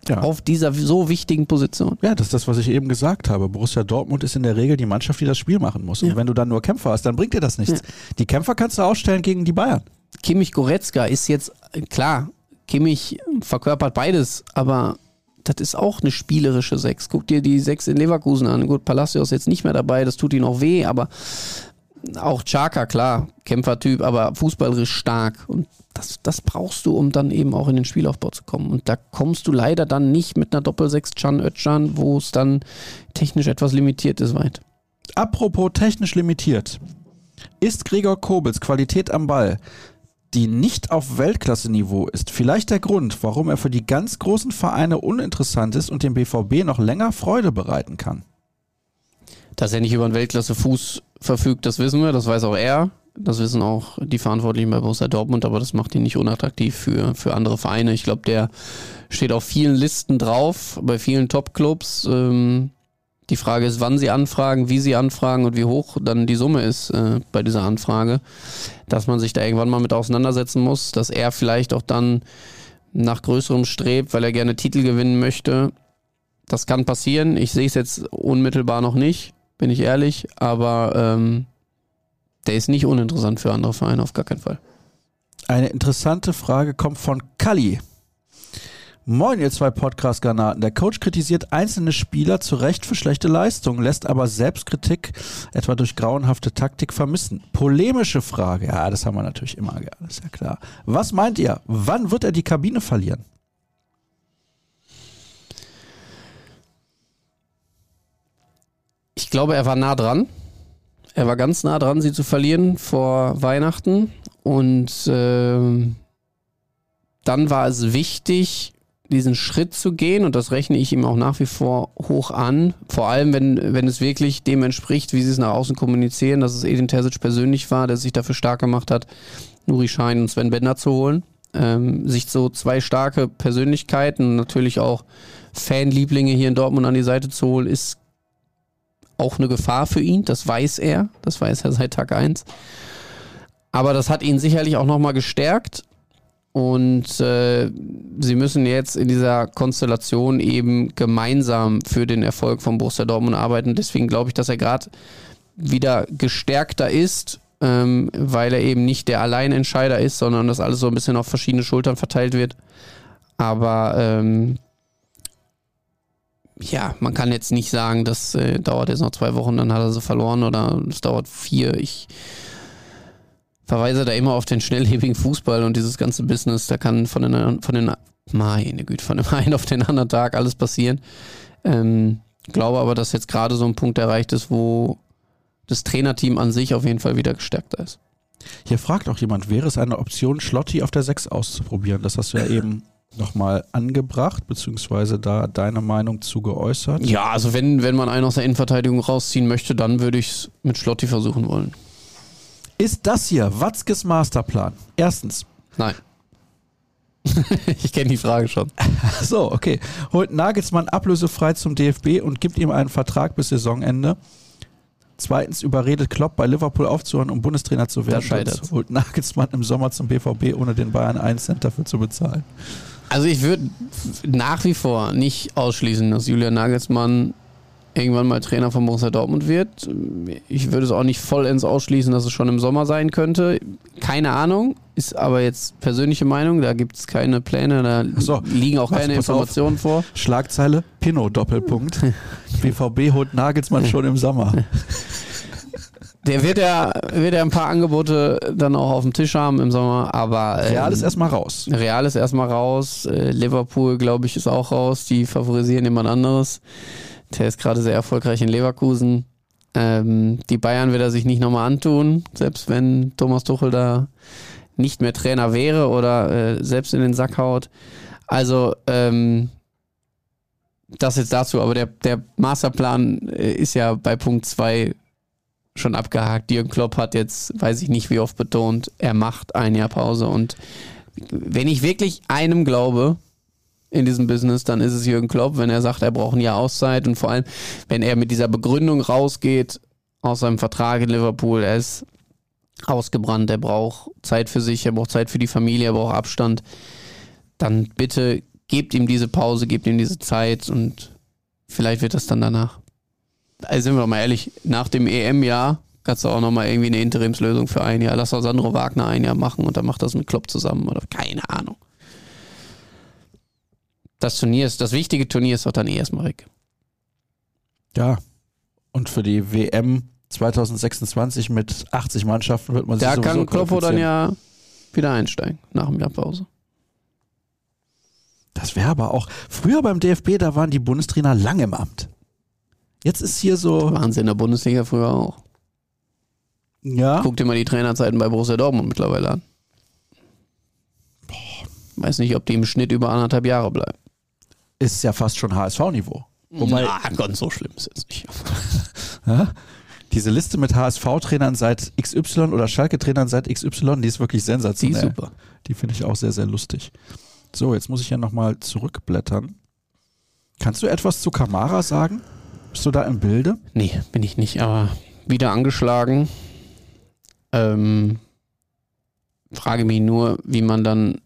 Speaker 2: Ja. Auf dieser so wichtigen Position.
Speaker 1: Ja, das ist das, was ich eben gesagt habe. Borussia Dortmund ist in der Regel die Mannschaft, die das Spiel machen muss. Ja. Und wenn du dann nur Kämpfer hast, dann bringt dir das nichts. Ja. Die Kämpfer kannst du ausstellen gegen die Bayern.
Speaker 2: Kimmich Goretzka ist jetzt, klar, Kimmich verkörpert beides, aber das ist auch eine spielerische Sechs. Guck dir die Sechs in Leverkusen an. Gut, Palacios ist jetzt nicht mehr dabei, das tut ihm auch weh, aber auch Chaka, klar, Kämpfertyp, aber fußballerisch stark. Und das, das brauchst du, um dann eben auch in den Spielaufbau zu kommen. Und da kommst du leider dann nicht mit einer Doppel-6 Chan Özcan, wo es dann technisch etwas limitiert ist, weit.
Speaker 1: Apropos technisch limitiert. Ist Gregor Kobels Qualität am Ball, die nicht auf Weltklasse-Niveau ist, vielleicht der Grund, warum er für die ganz großen Vereine uninteressant ist und dem BVB noch länger Freude bereiten kann?
Speaker 2: Dass er nicht über einen Weltklasse-Fuß verfügt, das wissen wir, das weiß auch er. Das wissen auch die Verantwortlichen bei Borussia Dortmund, aber das macht ihn nicht unattraktiv für, für andere Vereine. Ich glaube, der steht auf vielen Listen drauf, bei vielen Top-Clubs. Ähm, die Frage ist, wann sie anfragen, wie sie anfragen und wie hoch dann die Summe ist äh, bei dieser Anfrage. Dass man sich da irgendwann mal mit auseinandersetzen muss, dass er vielleicht auch dann nach größerem strebt, weil er gerne Titel gewinnen möchte. Das kann passieren. Ich sehe es jetzt unmittelbar noch nicht bin ich ehrlich, aber ähm, der ist nicht uninteressant für andere Vereine, auf gar keinen Fall.
Speaker 1: Eine interessante Frage kommt von Kalli. Moin, ihr zwei Podcast-Granaten. Der Coach kritisiert einzelne Spieler zu Recht für schlechte Leistungen, lässt aber Selbstkritik etwa durch grauenhafte Taktik vermissen. Polemische Frage. Ja, das haben wir natürlich immer gerne, ist ja klar. Was meint ihr? Wann wird er die Kabine verlieren?
Speaker 2: Ich glaube, er war nah dran. Er war ganz nah dran, sie zu verlieren vor Weihnachten. Und äh, dann war es wichtig, diesen Schritt zu gehen. Und das rechne ich ihm auch nach wie vor hoch an. Vor allem, wenn, wenn es wirklich dem entspricht, wie sie es nach außen kommunizieren, dass es Edin Terzic persönlich war, der sich dafür stark gemacht hat, Nuri Schein und Sven Bender zu holen. Ähm, sich so zwei starke Persönlichkeiten, natürlich auch Fanlieblinge hier in Dortmund an die Seite zu holen, ist auch eine Gefahr für ihn, das weiß er, das weiß er seit Tag 1. Aber das hat ihn sicherlich auch nochmal gestärkt und äh, sie müssen jetzt in dieser Konstellation eben gemeinsam für den Erfolg von Borussia Dortmund arbeiten. Deswegen glaube ich, dass er gerade wieder gestärkter ist, ähm, weil er eben nicht der Alleinentscheider ist, sondern dass alles so ein bisschen auf verschiedene Schultern verteilt wird. Aber ähm, ja, man kann jetzt nicht sagen, das äh, dauert jetzt noch zwei Wochen, dann hat er sie verloren oder es dauert vier. Ich verweise da immer auf den schnelllebigen Fußball und dieses ganze Business. Da kann von den, von den meine Güte, von dem einen auf den anderen Tag alles passieren. Ähm, glaube aber, dass jetzt gerade so ein Punkt erreicht ist, wo das Trainerteam an sich auf jeden Fall wieder gestärkter ist.
Speaker 1: Hier fragt auch jemand, wäre es eine Option, Schlotti auf der 6 auszuprobieren? Das hast du ja eben nochmal angebracht, beziehungsweise da deine Meinung zu geäußert?
Speaker 2: Ja, also wenn, wenn man einen aus der Innenverteidigung rausziehen möchte, dann würde ich es mit Schlotti versuchen wollen.
Speaker 1: Ist das hier Watzkes Masterplan? Erstens.
Speaker 2: Nein. ich kenne die Frage schon.
Speaker 1: so, okay. Holt Nagelsmann ablösefrei zum DFB und gibt ihm einen Vertrag bis Saisonende. Zweitens überredet Klopp bei Liverpool aufzuhören, um Bundestrainer zu werden. Da
Speaker 2: scheitert.
Speaker 1: Holt Nagelsmann im Sommer zum BVB, ohne den Bayern einen Cent dafür zu bezahlen.
Speaker 2: Also ich würde nach wie vor nicht ausschließen, dass Julian Nagelsmann irgendwann mal Trainer von Borussia Dortmund wird. Ich würde es auch nicht vollends ausschließen, dass es schon im Sommer sein könnte. keine Ahnung, ist aber jetzt persönliche Meinung, da gibt es keine Pläne, da
Speaker 1: so,
Speaker 2: liegen auch keine
Speaker 1: pass auf.
Speaker 2: Informationen vor.
Speaker 1: Schlagzeile, Pinot Doppelpunkt. BVB holt Nagelsmann schon im Sommer.
Speaker 2: Der wird ja, wird ja ein paar Angebote dann auch auf dem Tisch haben im Sommer, aber ähm,
Speaker 1: Real ist erstmal raus.
Speaker 2: Real ist erstmal raus, äh, Liverpool, glaube ich, ist auch raus, die favorisieren jemand anderes. Der ist gerade sehr erfolgreich in Leverkusen. Ähm, die Bayern wird er sich nicht nochmal antun, selbst wenn Thomas Tuchel da nicht mehr Trainer wäre oder äh, selbst in den Sack haut. Also, ähm, das jetzt dazu, aber der, der Masterplan äh, ist ja bei Punkt 2 schon abgehakt. Jürgen Klopp hat jetzt, weiß ich nicht wie oft betont, er macht ein Jahr Pause und wenn ich wirklich einem glaube in diesem Business, dann ist es Jürgen Klopp, wenn er sagt, er braucht ein Jahr Auszeit und vor allem, wenn er mit dieser Begründung rausgeht aus seinem Vertrag in Liverpool, er ist ausgebrannt, er braucht Zeit für sich, er braucht Zeit für die Familie, er braucht Abstand, dann bitte gebt ihm diese Pause, gebt ihm diese Zeit und vielleicht wird das dann danach. Also sind wir doch mal ehrlich, nach dem EM-Jahr kannst du auch nochmal irgendwie eine Interimslösung für ein Jahr. Lass doch Sandro Wagner ein Jahr machen und dann macht das mit Klopp zusammen oder keine Ahnung. Das Turnier ist, das wichtige Turnier ist doch dann eh erstmal weg.
Speaker 1: Ja. Und für die WM 2026 mit 80 Mannschaften wird man sich
Speaker 2: Da kann Kloppo dann ja wieder einsteigen nach dem Jahr Pause.
Speaker 1: Das wäre aber auch. Früher beim DFB, da waren die Bundestrainer lang im Amt. Jetzt ist hier so.
Speaker 2: Waren sie in der Bundesliga früher auch.
Speaker 1: Ja.
Speaker 2: Guck dir mal die Trainerzeiten bei Borussia Dortmund mittlerweile an. Weiß nicht, ob die im Schnitt über anderthalb Jahre bleiben.
Speaker 1: Ist ja fast schon HSV-Niveau. Wobei
Speaker 2: Na, ganz so schlimm ist jetzt nicht.
Speaker 1: ja, diese Liste mit HSV-Trainern seit XY oder Schalke-Trainern seit XY, die ist wirklich
Speaker 2: Die
Speaker 1: sensationell.
Speaker 2: ist super.
Speaker 1: Die finde ich auch sehr, sehr lustig. So, jetzt muss ich ja nochmal zurückblättern. Kannst du etwas zu Kamara sagen? Bist du da im Bilde?
Speaker 2: Nee, bin ich nicht, aber wieder angeschlagen. Ähm, frage mich nur, wie man dann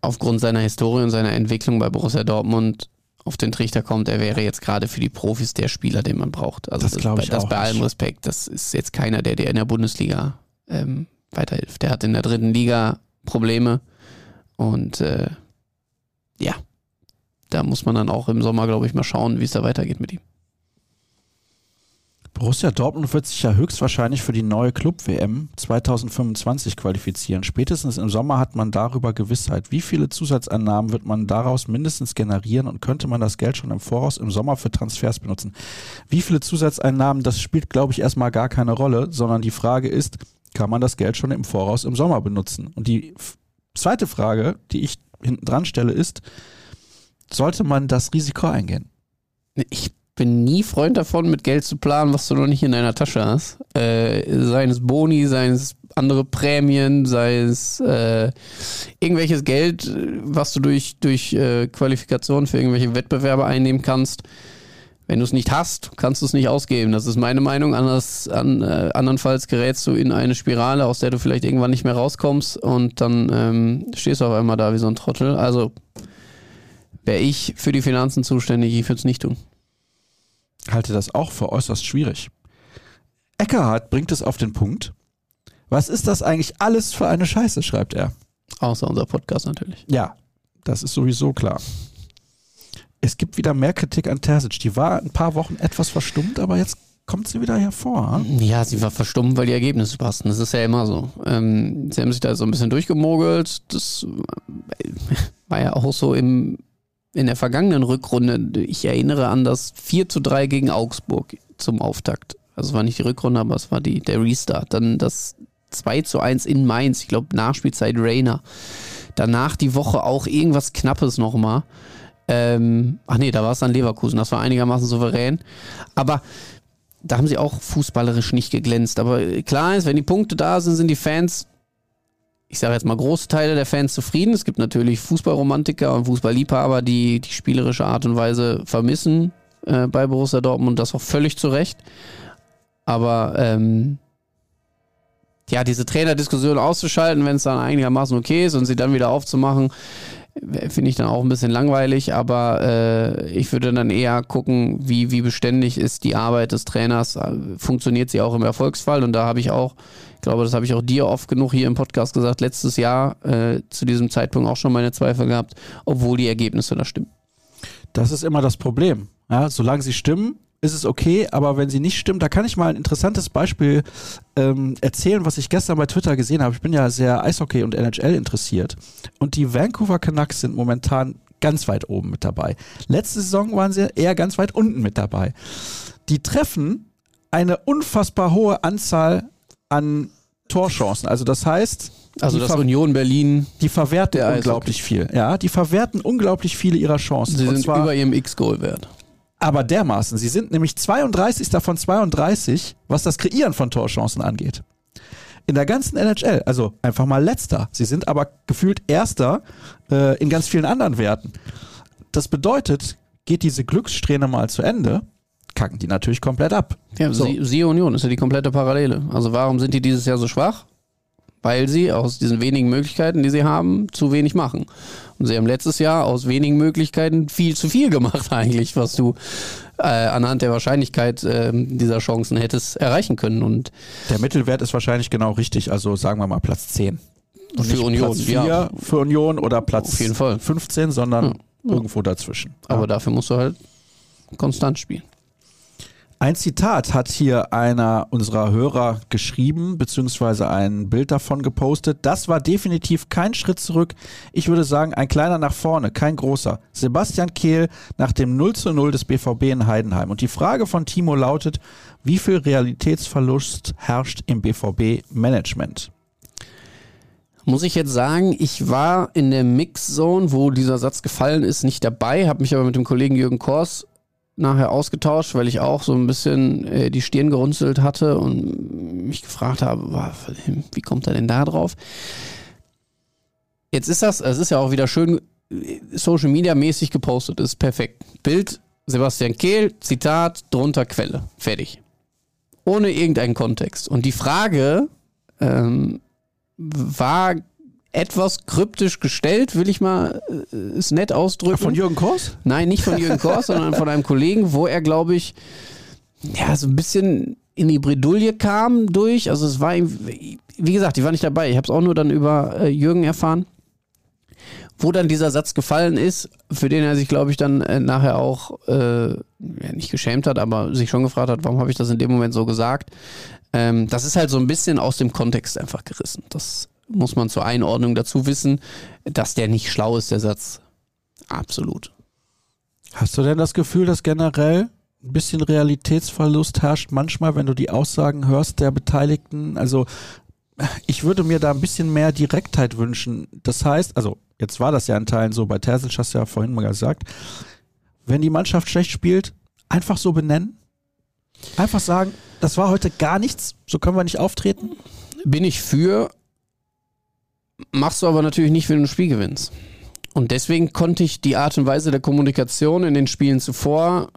Speaker 2: aufgrund seiner Historie und seiner Entwicklung bei Borussia Dortmund auf den Trichter kommt, er wäre jetzt gerade für die Profis der Spieler, den man braucht. Also
Speaker 1: Das glaub ich
Speaker 2: das
Speaker 1: auch
Speaker 2: bei allem. Respekt, das ist jetzt keiner, der dir in der Bundesliga ähm, weiterhilft. Der hat in der dritten Liga Probleme und äh, ja, da muss man dann auch im Sommer, glaube ich, mal schauen, wie es da weitergeht mit ihm.
Speaker 1: Borussia Dortmund wird sich ja höchstwahrscheinlich für die neue Club-WM 2025 qualifizieren. Spätestens im Sommer hat man darüber Gewissheit. Wie viele Zusatzeinnahmen wird man daraus mindestens generieren und könnte man das Geld schon im Voraus im Sommer für Transfers benutzen? Wie viele Zusatzeinnahmen, das spielt, glaube ich, erstmal gar keine Rolle, sondern die Frage ist, kann man das Geld schon im Voraus im Sommer benutzen? Und die zweite Frage, die ich hinten dran stelle, ist, sollte man das Risiko eingehen?
Speaker 2: Ich bin nie Freund davon, mit Geld zu planen, was du noch nicht in deiner Tasche hast. Äh, seien es Boni, seien es andere Prämien, sei es äh, irgendwelches Geld, was du durch, durch äh, Qualifikation für irgendwelche Wettbewerbe einnehmen kannst. Wenn du es nicht hast, kannst du es nicht ausgeben. Das ist meine Meinung. Anders, an, äh, andernfalls gerätst du in eine Spirale, aus der du vielleicht irgendwann nicht mehr rauskommst und dann ähm, stehst du auf einmal da wie so ein Trottel. Also wäre ich für die Finanzen zuständig, ich würde es nicht tun.
Speaker 1: Halte das auch für äußerst schwierig. Eckerhardt bringt es auf den Punkt. Was ist das eigentlich alles für eine Scheiße, schreibt er.
Speaker 2: Außer unser Podcast natürlich.
Speaker 1: Ja, das ist sowieso klar. Es gibt wieder mehr Kritik an Terzic. Die war ein paar Wochen etwas verstummt, aber jetzt kommt sie wieder hervor.
Speaker 2: Ja, sie war verstummt, weil die Ergebnisse passten. Das ist ja immer so. Ähm, sie haben sich da so ein bisschen durchgemogelt. Das äh, war ja auch so im, in der vergangenen Rückrunde. Ich erinnere an das 4 zu 3 gegen Augsburg zum Auftakt. Also es war nicht die Rückrunde, aber es war die, der Restart. Dann das 2 zu 1 in Mainz. Ich glaube, Nachspielzeit Rainer. Danach die Woche auch irgendwas Knappes nochmal. Ähm, ach nee, da war es dann Leverkusen. Das war einigermaßen souverän. Aber da haben sie auch fußballerisch nicht geglänzt. Aber klar ist, wenn die Punkte da sind, sind die Fans, ich sage jetzt mal große Teile der Fans zufrieden. Es gibt natürlich Fußballromantiker und Fußballliebhaber, die die spielerische Art und Weise vermissen äh, bei Borussia Dortmund und das auch völlig zu Recht. Aber ähm, ja, diese Trainerdiskussion auszuschalten, wenn es dann einigermaßen okay ist und sie dann wieder aufzumachen, finde ich dann auch ein bisschen langweilig, aber äh, ich würde dann eher gucken, wie, wie beständig ist die Arbeit des Trainers, äh, funktioniert sie auch im Erfolgsfall und da habe ich auch, ich glaube, das habe ich auch dir oft genug hier im Podcast gesagt, letztes Jahr äh, zu diesem Zeitpunkt auch schon meine Zweifel gehabt, obwohl die Ergebnisse da stimmen.
Speaker 1: Das ist immer das Problem. Ja, solange sie stimmen, ist es okay, aber wenn sie nicht stimmt, da kann ich mal ein interessantes Beispiel ähm, erzählen, was ich gestern bei Twitter gesehen habe. Ich bin ja sehr Eishockey und NHL interessiert. Und die Vancouver Canucks sind momentan ganz weit oben mit dabei. Letzte Saison waren sie eher ganz weit unten mit dabei. Die treffen eine unfassbar hohe Anzahl an Torchancen. Also das heißt,
Speaker 2: also das Union Berlin.
Speaker 1: Die verwerten unglaublich viel. Ja, die verwerten unglaublich viele ihrer Chancen.
Speaker 2: Sie sind über ihrem X-Goal-Wert
Speaker 1: aber dermaßen. Sie sind nämlich 32. von 32, was das Kreieren von Torchancen angeht. In der ganzen NHL, also einfach mal letzter. Sie sind aber gefühlt erster äh, in ganz vielen anderen Werten. Das bedeutet, geht diese Glückssträhne mal zu Ende, kacken die natürlich komplett ab.
Speaker 2: Ja, so. siehe Union, ist ja die komplette Parallele. Also warum sind die dieses Jahr so schwach? Weil sie aus diesen wenigen Möglichkeiten, die sie haben, zu wenig machen. Und sie haben letztes Jahr aus wenigen Möglichkeiten viel zu viel gemacht eigentlich, was du äh, anhand der Wahrscheinlichkeit äh, dieser Chancen hättest erreichen können. Und
Speaker 1: der Mittelwert ist wahrscheinlich genau richtig, also sagen wir mal Platz 10.
Speaker 2: Und für Union,
Speaker 1: Platz 4 ja. für Union oder Platz
Speaker 2: Auf jeden Fall.
Speaker 1: 15, sondern ja. irgendwo dazwischen.
Speaker 2: Aber dafür musst du halt konstant spielen.
Speaker 1: Ein Zitat hat hier einer unserer Hörer geschrieben, beziehungsweise ein Bild davon gepostet. Das war definitiv kein Schritt zurück. Ich würde sagen, ein kleiner nach vorne, kein großer. Sebastian Kehl nach dem 0 zu 0 des BVB in Heidenheim. Und die Frage von Timo lautet, wie viel Realitätsverlust herrscht im BVB-Management?
Speaker 2: Muss ich jetzt sagen, ich war in der Mixzone, wo dieser Satz gefallen ist, nicht dabei, habe mich aber mit dem Kollegen Jürgen Kors nachher ausgetauscht, weil ich auch so ein bisschen äh, die Stirn gerunzelt hatte und mich gefragt habe, wie kommt er denn da drauf? Jetzt ist das, es ist ja auch wieder schön äh, Social Media mäßig gepostet, ist perfekt. Bild Sebastian Kehl, Zitat, drunter Quelle, fertig. Ohne irgendeinen Kontext. Und die Frage ähm, war etwas kryptisch gestellt, will ich mal äh, es nett ausdrücken. Ach,
Speaker 1: von Jürgen Kors?
Speaker 2: Nein, nicht von Jürgen Kors, sondern von einem Kollegen, wo er, glaube ich, ja, so ein bisschen in die Bredouille kam durch. Also es war, wie gesagt, ich war nicht dabei. Ich habe es auch nur dann über äh, Jürgen erfahren. Wo dann dieser Satz gefallen ist, für den er sich, glaube ich, dann äh, nachher auch äh, ja, nicht geschämt hat, aber sich schon gefragt hat, warum habe ich das in dem Moment so gesagt. Ähm, das ist halt so ein bisschen aus dem Kontext einfach gerissen. Das muss man zur Einordnung dazu wissen, dass der nicht schlau ist, der Satz. Absolut.
Speaker 1: Hast du denn das Gefühl, dass generell ein bisschen Realitätsverlust herrscht manchmal, wenn du die Aussagen hörst der Beteiligten? Also ich würde mir da ein bisschen mehr Direktheit wünschen. Das heißt, also jetzt war das ja in Teilen so, bei Terzic hast du ja vorhin mal gesagt, wenn die Mannschaft schlecht spielt, einfach so benennen. Einfach sagen, das war heute gar nichts, so können wir nicht auftreten.
Speaker 2: Bin ich für, machst du aber natürlich nicht, wenn du ein Spiel gewinnst. Und deswegen konnte ich die Art und Weise der Kommunikation in den Spielen zuvor,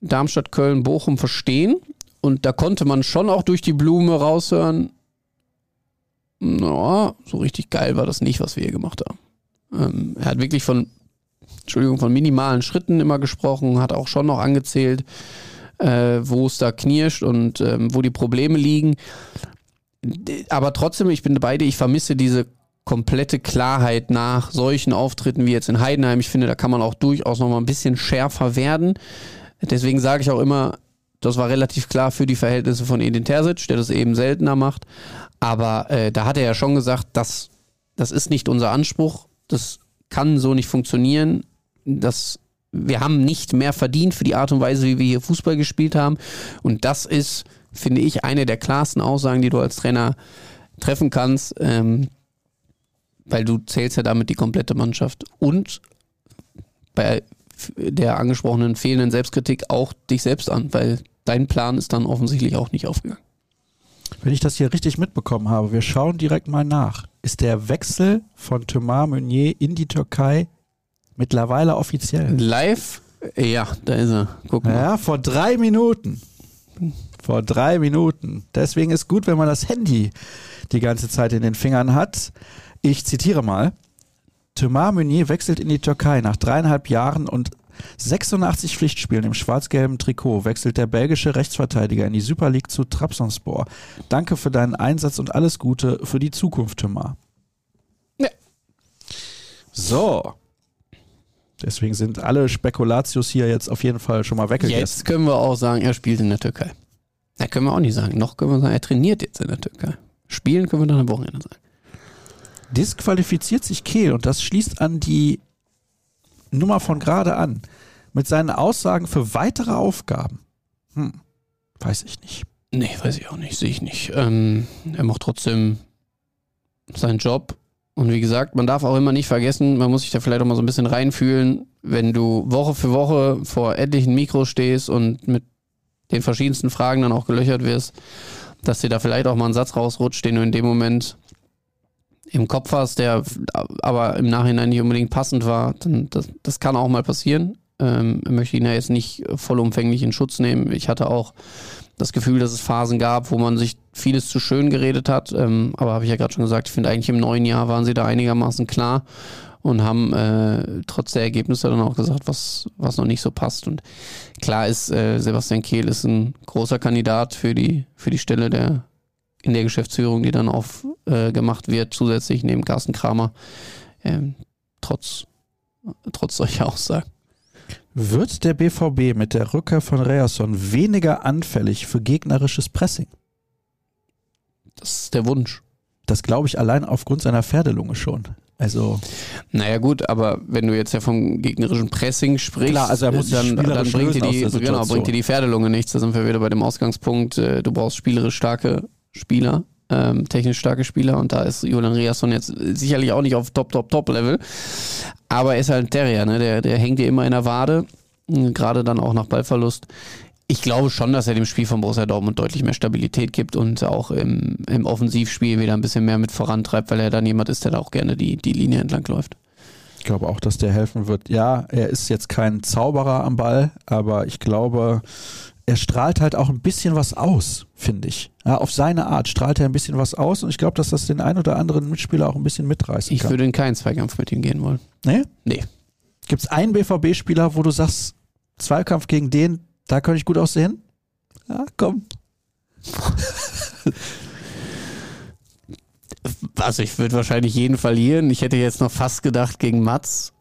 Speaker 2: Darmstadt, Köln, Bochum, verstehen. Und da konnte man schon auch durch die Blume raushören, no, so richtig geil war das nicht, was wir hier gemacht haben. Ähm, er hat wirklich von, Entschuldigung, von minimalen Schritten immer gesprochen, hat auch schon noch angezählt, äh, wo es da knirscht und ähm, wo die Probleme liegen. Aber trotzdem, ich bin beide, ich vermisse diese komplette Klarheit nach solchen Auftritten wie jetzt in Heidenheim. Ich finde, da kann man auch durchaus noch mal ein bisschen schärfer werden. Deswegen sage ich auch immer, das war relativ klar für die Verhältnisse von Edin Terzic, der das eben seltener macht. Aber äh, da hat er ja schon gesagt, dass das ist nicht unser Anspruch. Das kann so nicht funktionieren. Das, wir haben nicht mehr verdient für die Art und Weise, wie wir hier Fußball gespielt haben. Und das ist, finde ich, eine der klarsten Aussagen, die du als Trainer treffen kannst. Ähm, weil du zählst ja damit die komplette Mannschaft und bei der angesprochenen fehlenden Selbstkritik auch dich selbst an, weil dein Plan ist dann offensichtlich auch nicht aufgegangen.
Speaker 1: Wenn ich das hier richtig mitbekommen habe, wir schauen direkt mal nach. Ist der Wechsel von Thomas Meunier in die Türkei mittlerweile offiziell?
Speaker 2: Live? Ja, da ist er. Guck mal.
Speaker 1: Ja, vor drei Minuten. Vor drei Minuten. Deswegen ist gut, wenn man das Handy die ganze Zeit in den Fingern hat. Ich zitiere mal. Thomas Meunier wechselt in die Türkei. Nach dreieinhalb Jahren und 86 Pflichtspielen im schwarz-gelben Trikot wechselt der belgische Rechtsverteidiger in die Super League zu Trabzonspor. Danke für deinen Einsatz und alles Gute für die Zukunft, Thomas.
Speaker 2: Ja.
Speaker 1: So. Deswegen sind alle Spekulatius hier jetzt auf jeden Fall schon mal weggegessen.
Speaker 2: Jetzt können wir auch sagen, er spielt in der Türkei. Da können wir auch nicht sagen. Noch können wir sagen, er trainiert jetzt in der Türkei. Spielen können wir dann am Wochenende sagen.
Speaker 1: Disqualifiziert sich Kehl und das schließt an die Nummer von gerade an. Mit seinen Aussagen für weitere Aufgaben. Hm, weiß ich nicht.
Speaker 2: Nee, weiß ich auch nicht, sehe ich nicht. Ähm, er macht trotzdem seinen Job. Und wie gesagt, man darf auch immer nicht vergessen, man muss sich da vielleicht auch mal so ein bisschen reinfühlen, wenn du Woche für Woche vor etlichen Mikros stehst und mit den verschiedensten Fragen dann auch gelöchert wirst, dass dir da vielleicht auch mal ein Satz rausrutscht, den du in dem Moment im Kopf hast, der aber im Nachhinein nicht unbedingt passend war, dann das, das kann auch mal passieren. Ähm, möchte ihn ja jetzt nicht vollumfänglich in Schutz nehmen. Ich hatte auch das Gefühl, dass es Phasen gab, wo man sich vieles zu schön geredet hat. Ähm, aber habe ich ja gerade schon gesagt, ich finde eigentlich im neuen Jahr waren sie da einigermaßen klar und haben äh, trotz der Ergebnisse dann auch gesagt, was, was noch nicht so passt. Und klar ist, äh, Sebastian Kehl ist ein großer Kandidat für die, für die Stelle der in der Geschäftsführung, die dann aufgemacht äh, wird, zusätzlich neben Carsten Kramer, ähm, trotz, trotz solcher Aussagen.
Speaker 1: Wird der BVB mit der Rückkehr von Reasson weniger anfällig für gegnerisches Pressing?
Speaker 2: Das ist der Wunsch.
Speaker 1: Das glaube ich allein aufgrund seiner Pferdelunge schon. Also.
Speaker 2: Naja, gut, aber wenn du jetzt ja vom gegnerischen Pressing sprichst,
Speaker 1: Klar, also er muss
Speaker 2: dann, dann bringt, dir die, genau, bringt dir
Speaker 1: die
Speaker 2: Pferdelunge nichts. Da sind wir wieder bei dem Ausgangspunkt, äh, du brauchst spielerisch starke Spieler, ähm, technisch starke Spieler und da ist Julian Riasson jetzt sicherlich auch nicht auf Top, Top, Top-Level. Aber er ist halt ein Terrier, ne? der, der hängt dir immer in der Wade, gerade dann auch nach Ballverlust. Ich glaube schon, dass er dem Spiel von Borussia Dortmund deutlich mehr Stabilität gibt und auch im, im Offensivspiel wieder ein bisschen mehr mit vorantreibt, weil er dann jemand ist, der da auch gerne die, die Linie entlang läuft.
Speaker 1: Ich glaube auch, dass der helfen wird. Ja, er ist jetzt kein Zauberer am Ball, aber ich glaube, er strahlt halt auch ein bisschen was aus, finde ich. Ja, auf seine Art strahlt er ein bisschen was aus und ich glaube, dass das den ein oder anderen Mitspieler auch ein bisschen mitreißen
Speaker 2: ich
Speaker 1: kann.
Speaker 2: Ich würde in keinen Zweikampf mit ihm gehen wollen.
Speaker 1: Nee?
Speaker 2: Nee.
Speaker 1: Gibt es einen BVB-Spieler, wo du sagst, Zweikampf gegen den, da könnte ich gut aussehen? Ja, komm.
Speaker 2: also ich würde wahrscheinlich jeden verlieren. Ich hätte jetzt noch fast gedacht gegen Mats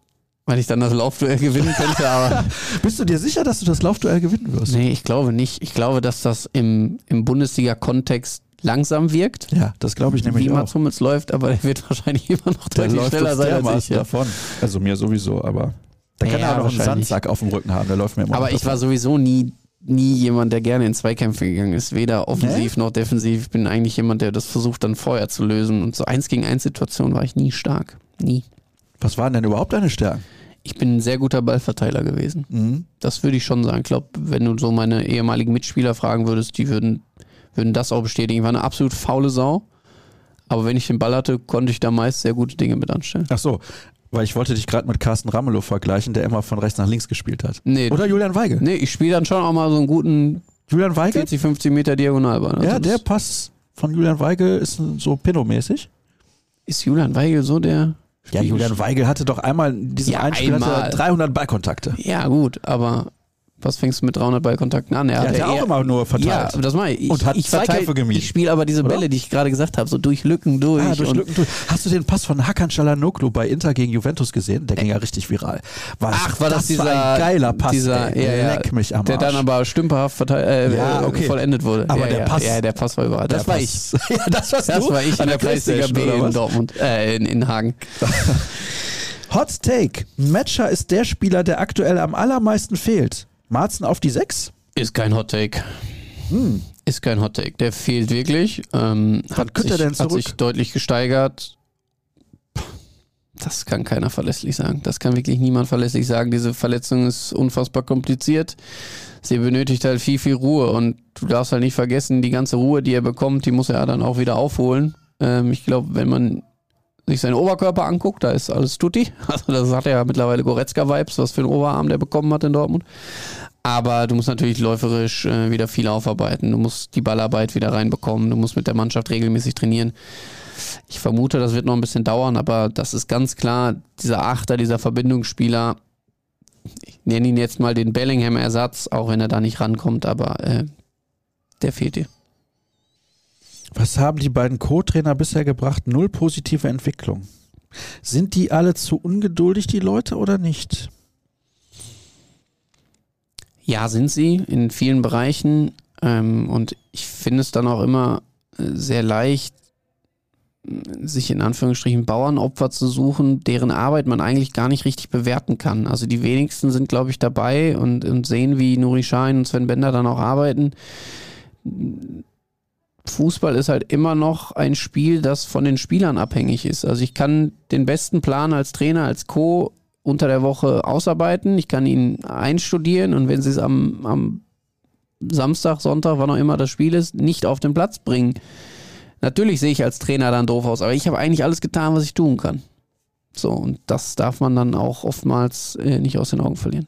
Speaker 2: weil ich dann das Laufduell gewinnen könnte, aber.
Speaker 1: Bist du dir sicher, dass du das Laufduell gewinnen wirst?
Speaker 2: Nee, ich glaube nicht. Ich glaube, dass das im, im Bundesliga-Kontext langsam wirkt.
Speaker 1: Ja, das glaube ich nämlich
Speaker 2: Wie
Speaker 1: auch.
Speaker 2: Mats Hummels läuft, aber der wird wahrscheinlich immer noch
Speaker 1: Der
Speaker 2: deutlich schneller sein als
Speaker 1: dermaßen
Speaker 2: ich. Ja.
Speaker 1: davon. Also mir sowieso, aber der kann
Speaker 2: Ja,
Speaker 1: ja auch noch einen. Sandsack auf dem Rücken haben, der läuft mir immer
Speaker 2: Aber ich war
Speaker 1: davon.
Speaker 2: sowieso nie, nie jemand, der gerne in Zweikämpfe gegangen ist. Weder offensiv noch defensiv. Ich bin eigentlich jemand, der das versucht dann vorher zu lösen. Und so eins gegen eins Situationen war ich nie stark. Nie.
Speaker 1: Was waren denn überhaupt deine Stärken?
Speaker 2: Ich bin ein sehr guter Ballverteiler gewesen.
Speaker 1: Mhm.
Speaker 2: Das würde ich schon sagen. Ich glaube, wenn du so meine ehemaligen Mitspieler fragen würdest, die würden, würden das auch bestätigen. Ich war eine absolut faule Sau. Aber wenn ich den Ball hatte, konnte ich da meist sehr gute Dinge mit anstellen.
Speaker 1: Ach so, weil ich wollte dich gerade mit Carsten Ramelow vergleichen, der immer von rechts nach links gespielt hat.
Speaker 2: Nee,
Speaker 1: Oder Julian Weigel.
Speaker 2: nee ich spiele dann schon auch mal so einen guten
Speaker 1: Julian Weigel?
Speaker 2: 40, 50 Meter Diagonalball. Also
Speaker 1: ja, der Pass von Julian Weigel ist so Pinot-mäßig.
Speaker 2: ist Julian Weigel so der.
Speaker 1: Ja, Julian Weigel hatte doch einmal in diesem
Speaker 2: Ja,
Speaker 1: einen Spiel
Speaker 2: einmal.
Speaker 1: 300 Ballkontakte.
Speaker 2: Ja, gut, aber was fäängst du mit 300 Ballkontakten an? Er
Speaker 1: Der
Speaker 2: hat
Speaker 1: ja auch immer nur
Speaker 2: Ja,
Speaker 1: verteilt.
Speaker 2: aber das meine ich.
Speaker 1: Und hat
Speaker 2: ich
Speaker 1: Zweikämpfe
Speaker 2: verteil-
Speaker 1: gemieden.
Speaker 2: Ich spiele aber diese
Speaker 1: Oder?
Speaker 2: Bälle, die ich gerade gesagt habe, so durch Lücken durch.
Speaker 1: Ah, durch Lücken durch. Hast du den Pass von Hakan Çalhanoğlu bei Inter gegen Juventus gesehen? Der ging ja richtig viral. Was,
Speaker 2: Ach, war das, dieser
Speaker 1: war ein geiler Pass,
Speaker 2: dieser,
Speaker 1: ey.
Speaker 2: ja, ja,
Speaker 1: Leck mich am
Speaker 2: der
Speaker 1: Arsch.
Speaker 2: dann aber stümperhaft verteil, äh,
Speaker 1: Ja,
Speaker 2: äh,
Speaker 1: okay.
Speaker 2: vollendet wurde.
Speaker 1: Aber
Speaker 2: ja,
Speaker 1: der
Speaker 2: ja,
Speaker 1: Pass-
Speaker 2: Ja, der Pass war überall. Das
Speaker 1: Der
Speaker 2: war ich.
Speaker 1: Ja, das warst
Speaker 2: Das
Speaker 1: du
Speaker 2: war ich
Speaker 1: an
Speaker 2: in der Kreisliga B
Speaker 1: oder
Speaker 2: in? Dortmund, äh, in, in Hagen.
Speaker 1: Hot Take. Matcher ist der Spieler, der aktuell am allermeisten fehlt. Marzen auf die 6?
Speaker 2: Ist kein Hot Take.
Speaker 1: Hm.
Speaker 2: Ist kein Hot Take. Der fehlt wirklich. Ähm, hat, sich, hat sich deutlich gesteigert. Das kann keiner verlässlich sagen. Das kann wirklich niemand verlässlich sagen. Diese Verletzung ist unfassbar kompliziert. Sie benötigt halt viel, viel Ruhe. Und du darfst halt nicht vergessen, die ganze Ruhe, die er bekommt, die muss er dann auch wieder aufholen. Ähm, ich glaube, wenn man sich seinen Oberkörper anguckt, da ist alles tutti. Also das hat ja mittlerweile Goretzka-Vibes, was für einen Oberarm der bekommen hat in Dortmund. Aber du musst natürlich läuferisch äh, wieder viel aufarbeiten. Du musst die Ballarbeit wieder reinbekommen. Du musst mit der Mannschaft regelmäßig trainieren. Ich vermute, das wird noch ein bisschen dauern, aber das ist ganz klar, dieser Achter, dieser Verbindungsspieler, ich nenne ihn jetzt mal den Bellingham-Ersatz, auch wenn er da nicht rankommt, aber äh, der fehlt dir.
Speaker 1: Was haben die beiden Co-Trainer bisher gebracht? Null positive Entwicklung. Sind die alle zu ungeduldig, die Leute, oder nicht?
Speaker 2: Ja, sind sie in vielen Bereichen. Ähm, und ich finde es dann auch immer äh, sehr leicht, sich in Anführungsstrichen Bauernopfer zu suchen, deren Arbeit man eigentlich gar nicht richtig bewerten kann. Also die wenigsten sind, glaube ich, dabei und, und sehen, wie Nuri Schein und Sven Bender dann auch arbeiten. Fußball ist halt immer noch ein Spiel, das von den Spielern abhängig ist. Also ich kann den besten Plan als Trainer, als Co unter der Woche ausarbeiten. Ich kann ihn einstudieren und wenn sie es am, am Samstag, Sonntag, wann auch immer das Spiel ist, nicht auf den Platz bringen, Natürlich sehe ich als Trainer dann doof aus, aber ich habe eigentlich alles getan, was ich tun kann. So, und das darf man dann auch oftmals äh, nicht aus den Augen verlieren.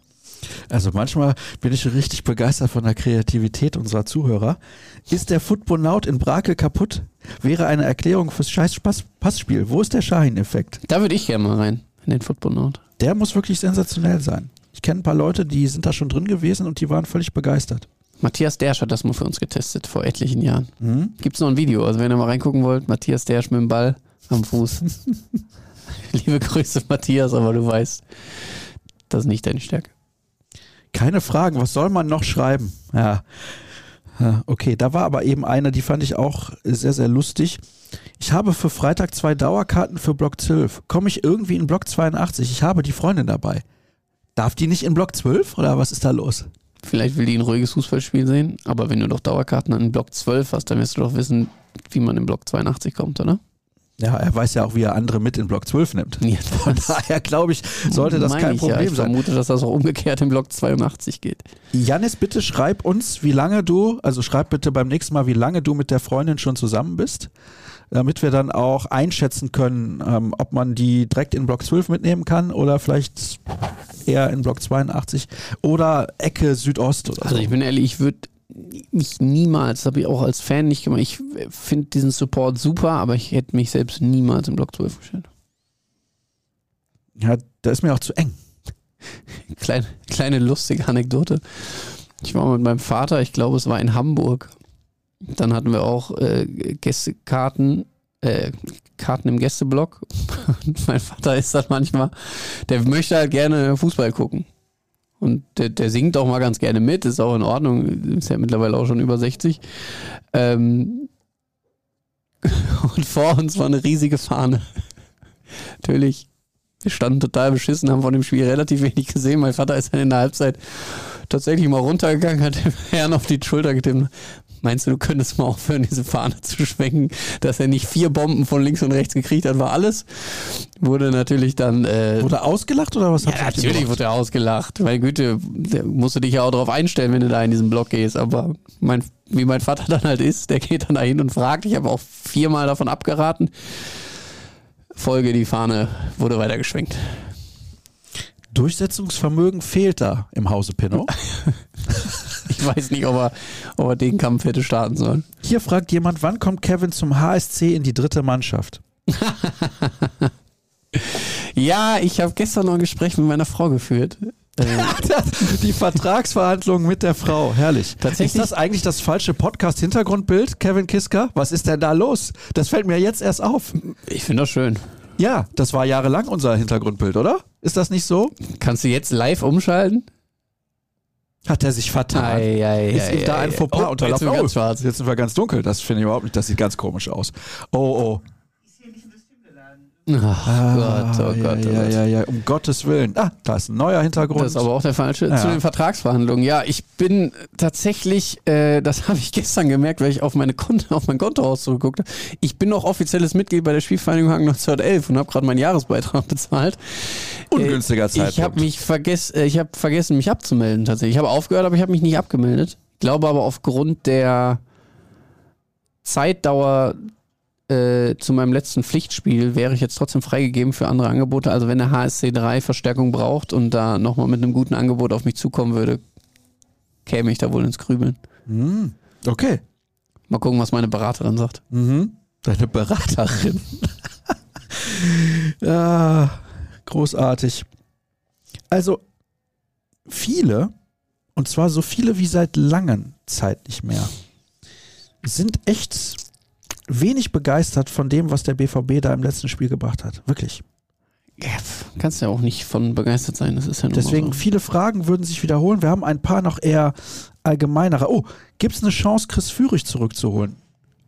Speaker 1: Also manchmal bin ich richtig begeistert von der Kreativität unserer Zuhörer. Ist der Footbonaut in Brakel kaputt? Wäre eine Erklärung fürs scheiß Passspiel. Wo ist der Shahin-Effekt?
Speaker 2: Da würde ich gerne mal rein, in den Footbonaut.
Speaker 1: Der muss wirklich sensationell sein. Ich kenne ein paar Leute, die sind da schon drin gewesen und die waren völlig begeistert.
Speaker 2: Matthias Dersch hat das mal für uns getestet vor etlichen Jahren. Mhm. Gibt es noch ein Video? Also wenn ihr mal reingucken wollt, Matthias Dersch mit dem Ball am Fuß. Liebe Grüße, Matthias, aber du weißt, das ist nicht deine Stärke.
Speaker 1: Keine Fragen, was soll man noch schreiben? Ja. Okay, da war aber eben eine, die fand ich auch sehr, sehr lustig. Ich habe für Freitag zwei Dauerkarten für Block 12. Komme ich irgendwie in Block 82? Ich habe die Freundin dabei. Darf die nicht in Block 12 oder was ist da los?
Speaker 2: Vielleicht will die ein ruhiges Fußballspiel sehen, aber wenn du doch Dauerkarten an Block 12 hast, dann wirst du doch wissen, wie man in Block 82 kommt, oder?
Speaker 1: Ja, er weiß ja auch, wie er andere mit in Block 12 nimmt. Ja, Von daher glaube ich, sollte das kein ich Problem ja.
Speaker 2: ich sein. Ich vermute, dass das auch umgekehrt in Block 82 geht.
Speaker 1: Janis, bitte schreib uns, wie lange du, also schreib bitte beim nächsten Mal, wie lange du mit der Freundin schon zusammen bist damit wir dann auch einschätzen können, ähm, ob man die direkt in Block 12 mitnehmen kann oder vielleicht eher in Block 82 oder Ecke Südost oder
Speaker 2: Also
Speaker 1: so.
Speaker 2: ich bin ehrlich, ich würde mich niemals, das habe ich auch als Fan nicht gemacht, ich finde diesen Support super, aber ich hätte mich selbst niemals in Block 12 gestellt.
Speaker 1: Ja, da ist mir auch zu eng.
Speaker 2: Kleine, kleine lustige Anekdote. Ich war mit meinem Vater, ich glaube, es war in Hamburg dann hatten wir auch äh, Gästekarten, äh, Karten im Gästeblock. mein Vater ist dann manchmal, der möchte halt gerne Fußball gucken. Und der, der, singt auch mal ganz gerne mit, ist auch in Ordnung, ist ja mittlerweile auch schon über 60. Ähm und vor uns war eine riesige Fahne. Natürlich, wir standen total beschissen, haben von dem Spiel relativ wenig gesehen. Mein Vater ist dann in der Halbzeit tatsächlich mal runtergegangen, hat dem Herrn auf die Schulter getippt. Meinst du, du könntest mal aufhören, diese Fahne zu schwenken, dass er nicht vier Bomben von links und rechts gekriegt hat, war alles. Wurde natürlich dann. Äh,
Speaker 1: wurde ausgelacht oder was?
Speaker 2: Ja, natürlich wurde er ausgelacht. Meine Güte, musst du dich ja auch darauf einstellen, wenn du da in diesen Block gehst. Aber mein, wie mein Vater dann halt ist, der geht dann da hin und fragt. Ich habe auch viermal davon abgeraten. Folge, die Fahne wurde weitergeschwenkt.
Speaker 1: Durchsetzungsvermögen fehlt da im Hause Pinot.
Speaker 2: ich weiß nicht, ob er, ob er den Kampf hätte starten sollen.
Speaker 1: Hier fragt jemand, wann kommt Kevin zum HSC in die dritte Mannschaft?
Speaker 2: ja, ich habe gestern noch ein Gespräch mit meiner Frau geführt.
Speaker 1: Äh, die Vertragsverhandlungen mit der Frau, herrlich. Tatsächlich? Ist das eigentlich das falsche Podcast-Hintergrundbild, Kevin Kiska? Was ist denn da los? Das fällt mir jetzt erst auf.
Speaker 2: Ich finde das schön.
Speaker 1: Ja, das war jahrelang unser Hintergrundbild, oder? Ist das nicht so?
Speaker 2: Kannst du jetzt live umschalten?
Speaker 1: Hat er sich vertan?
Speaker 2: Ei, ei,
Speaker 1: ist ihm da ein Fauxpas
Speaker 2: oh,
Speaker 1: unterlaufen?
Speaker 2: Jetzt, oh, ganz schwarz.
Speaker 1: jetzt sind wir ganz dunkel. Das finde ich überhaupt nicht. Das sieht ganz komisch aus. Oh, oh.
Speaker 2: Ach ah, Gott, oh Gott,
Speaker 1: oh
Speaker 2: ja,
Speaker 1: ja, ja, um Gottes Willen. Ah, da ist ein neuer Hintergrund.
Speaker 2: Das ist aber auch der falsche. Ja. Zu den Vertragsverhandlungen. Ja, ich bin tatsächlich, äh, das habe ich gestern gemerkt, weil ich auf, meine Konto, auf mein Konto zurückgeguckt habe. Ich bin noch offizielles Mitglied bei der Spielvereinigung Hagen 1911 und habe gerade meinen Jahresbeitrag bezahlt.
Speaker 1: Ungünstiger äh, Zeitpunkt.
Speaker 2: Ich habe mich äh, ich habe vergessen, mich abzumelden tatsächlich. Ich habe aufgehört, aber ich habe mich nicht abgemeldet. Ich glaube aber aufgrund der Zeitdauer äh, zu meinem letzten Pflichtspiel wäre ich jetzt trotzdem freigegeben für andere Angebote. Also wenn der HSC 3 Verstärkung braucht und da nochmal mit einem guten Angebot auf mich zukommen würde, käme ich da wohl ins Grübeln.
Speaker 1: Hm, okay.
Speaker 2: Mal gucken, was meine Beraterin sagt.
Speaker 1: Mhm. Deine Beraterin. ja, großartig. Also, viele, und zwar so viele wie seit langen Zeit nicht mehr, sind echt wenig begeistert von dem, was der BVB da im letzten Spiel gebracht hat. Wirklich.
Speaker 2: Ja, kannst ja auch nicht von begeistert sein, das ist ja nur
Speaker 1: Deswegen
Speaker 2: so.
Speaker 1: viele Fragen würden sich wiederholen. Wir haben ein paar noch eher allgemeinere. Oh, gibt es eine Chance, Chris Führig zurückzuholen?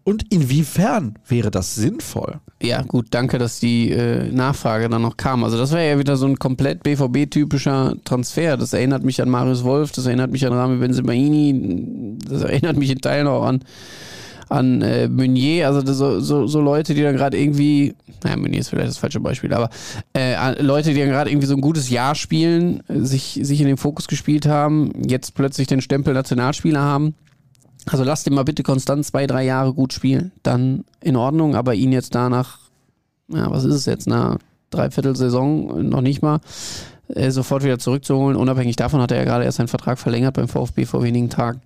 Speaker 1: Und inwiefern wäre das sinnvoll?
Speaker 2: Ja, gut, danke, dass die äh, Nachfrage dann noch kam. Also das wäre ja wieder so ein komplett BVB-typischer Transfer. Das erinnert mich an Marius Wolf, das erinnert mich an Rami Benzemaini, das erinnert mich in Teilen auch an, an äh, Meunier. Also so, so, so Leute, die dann gerade irgendwie, naja, Meunier ist vielleicht das falsche Beispiel, aber äh, Leute, die dann gerade irgendwie so ein gutes Jahr spielen, sich, sich in den Fokus gespielt haben, jetzt plötzlich den Stempel Nationalspieler haben. Also lasst ihn mal bitte konstant zwei, drei Jahre gut spielen. Dann in Ordnung, aber ihn jetzt danach, ja, was ist es jetzt, na, dreiviertel Saison, noch nicht mal, äh, sofort wieder zurückzuholen. Unabhängig davon hat er ja gerade erst seinen Vertrag verlängert beim VfB vor wenigen Tagen.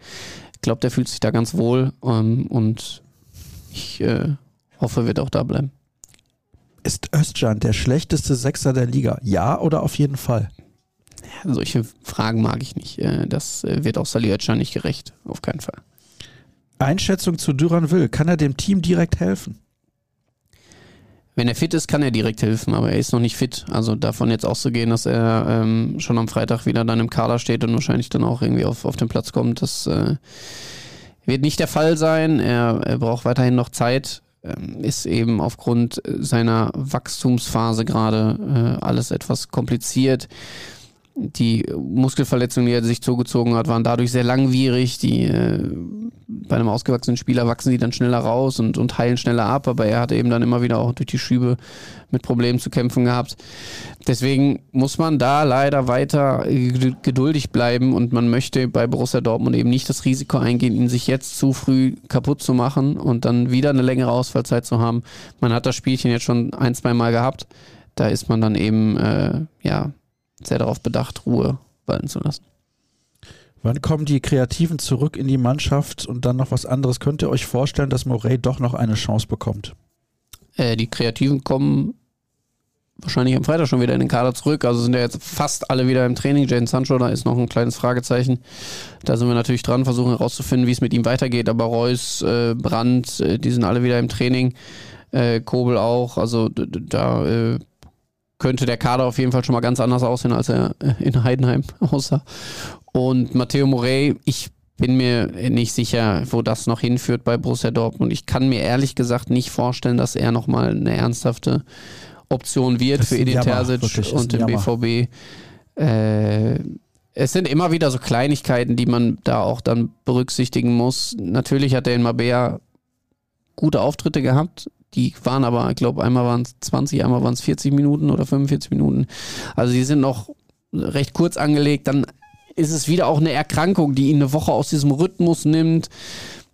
Speaker 2: Ich glaube, der fühlt sich da ganz wohl ähm, und ich äh, hoffe, er wird auch da bleiben.
Speaker 1: Ist Özcan der schlechteste Sechser der Liga? Ja oder auf jeden Fall?
Speaker 2: Solche Fragen mag ich nicht. Äh, das äh, wird auch Salihotcha nicht gerecht. Auf keinen Fall.
Speaker 1: Einschätzung zu Duran Will. Kann er dem Team direkt helfen?
Speaker 2: Wenn er fit ist, kann er direkt helfen, aber er ist noch nicht fit. Also davon jetzt auszugehen, dass er ähm, schon am Freitag wieder dann im Kader steht und wahrscheinlich dann auch irgendwie auf, auf den Platz kommt, das äh, wird nicht der Fall sein. Er, er braucht weiterhin noch Zeit. Ähm, ist eben aufgrund seiner Wachstumsphase gerade äh, alles etwas kompliziert. Die Muskelverletzungen, die er sich zugezogen hat, waren dadurch sehr langwierig. Die, äh, bei einem ausgewachsenen Spieler wachsen die dann schneller raus und, und heilen schneller ab, aber er hat eben dann immer wieder auch durch die Schübe mit Problemen zu kämpfen gehabt. Deswegen muss man da leider weiter geduldig bleiben und man möchte bei Borussia Dortmund eben nicht das Risiko eingehen, ihn sich jetzt zu früh kaputt zu machen und dann wieder eine längere Ausfallzeit zu haben. Man hat das Spielchen jetzt schon ein, zwei Mal gehabt. Da ist man dann eben, äh, ja, sehr darauf bedacht, Ruhe walten zu lassen.
Speaker 1: Wann kommen die Kreativen zurück in die Mannschaft und dann noch was anderes? Könnt ihr euch vorstellen, dass Morey doch noch eine Chance bekommt?
Speaker 2: Äh, die Kreativen kommen wahrscheinlich am Freitag schon wieder in den Kader zurück. Also sind ja jetzt fast alle wieder im Training. Jane Sancho, da ist noch ein kleines Fragezeichen. Da sind wir natürlich dran, versuchen herauszufinden, wie es mit ihm weitergeht. Aber Reus, äh, Brandt, äh, die sind alle wieder im Training. Äh, Kobel auch. Also da äh, könnte der Kader auf jeden Fall schon mal ganz anders aussehen, als er äh, in Heidenheim aussah. Und Matteo Morey, ich bin mir nicht sicher, wo das noch hinführt bei Borussia Dortmund. Ich kann mir ehrlich gesagt nicht vorstellen, dass er nochmal eine ernsthafte Option wird
Speaker 1: Das
Speaker 2: für Edin Terzic und den. BVB. Äh, es sind immer wieder so Kleinigkeiten, die man da auch dann berücksichtigen muss. Natürlich hat er in Mabea gute Auftritte gehabt. Die waren aber, ich glaube, einmal waren es 20, einmal waren es 40 Minuten oder 45 Minuten. Also die sind noch recht kurz angelegt. Dann ist es wieder auch eine Erkrankung, die ihn eine Woche aus diesem Rhythmus nimmt.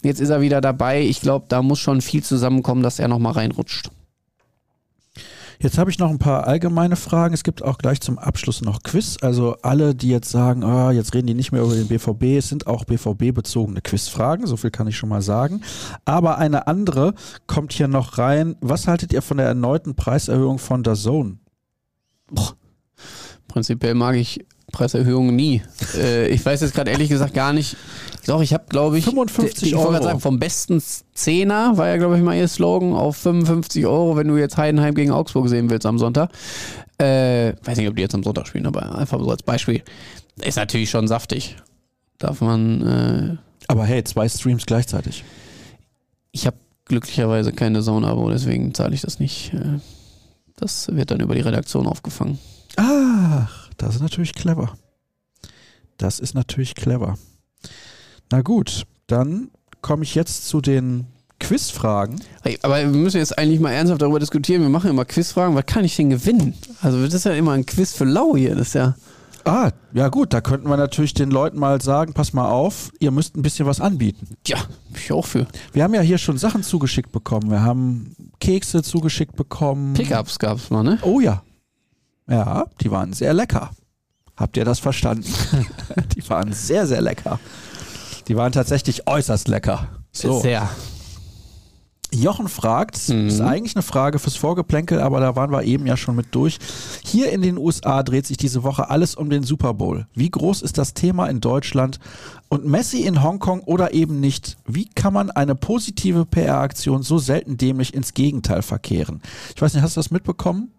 Speaker 2: Jetzt ist er wieder dabei. Ich glaube, da muss schon viel zusammenkommen, dass er nochmal reinrutscht.
Speaker 1: Jetzt habe ich noch ein paar allgemeine Fragen. Es gibt auch gleich zum Abschluss noch Quiz. Also alle, die jetzt sagen, ah, jetzt reden die nicht mehr über den BVB, es sind auch BVB-bezogene Quizfragen, so viel kann ich schon mal sagen. Aber eine andere kommt hier noch rein. Was haltet ihr von der erneuten Preiserhöhung von der Zone?
Speaker 2: Prinzipiell mag ich Preiserhöhungen nie. äh, ich weiß jetzt gerade ehrlich gesagt gar nicht. Doch, ich habe, glaube ich,
Speaker 1: 55
Speaker 2: ich
Speaker 1: Euro.
Speaker 2: sagen, vom besten Zehner war ja, glaube ich, mal ihr Slogan auf 55 Euro, wenn du jetzt Heidenheim gegen Augsburg sehen willst am Sonntag. Äh, weiß nicht, ob die jetzt am Sonntag spielen, aber einfach so als Beispiel. Ist natürlich schon saftig. Darf man, äh,
Speaker 1: Aber hey, zwei Streams gleichzeitig.
Speaker 2: ich habe glücklicherweise keine Zone-Abo, deswegen zahle ich das nicht. Äh, das wird dann über die Redaktion aufgefangen.
Speaker 1: Ach, das ist natürlich clever. Das ist natürlich clever. Na gut, dann komme ich jetzt zu den Quizfragen.
Speaker 2: Hey, aber wir müssen jetzt eigentlich mal ernsthaft darüber diskutieren. Wir machen immer Quizfragen. Was kann ich denn gewinnen? Also, das ist ja immer ein Quiz für Lau hier. Das ist ja.
Speaker 1: Ah, ja gut, da könnten wir natürlich den Leuten mal sagen, pass mal auf, ihr müsst ein bisschen was anbieten.
Speaker 2: Ja, ich auch für.
Speaker 1: Wir haben ja hier schon Sachen zugeschickt bekommen. Wir haben Kekse zugeschickt bekommen.
Speaker 2: Pickups gab es mal, ne?
Speaker 1: Oh ja. Ja, die waren sehr lecker. Habt ihr das verstanden? die waren sehr, sehr lecker. Die waren tatsächlich äußerst lecker. So.
Speaker 2: Sehr.
Speaker 1: Jochen fragt,
Speaker 2: Mhm.
Speaker 1: ist eigentlich eine Frage fürs Vorgeplänkel, aber da waren wir eben ja schon mit durch. Hier in den USA dreht sich diese Woche alles um den Super Bowl. Wie groß ist das Thema in Deutschland? Und Messi in Hongkong oder eben nicht? Wie kann man eine positive PR-Aktion so selten dämlich ins Gegenteil verkehren? Ich weiß nicht, hast du das mitbekommen?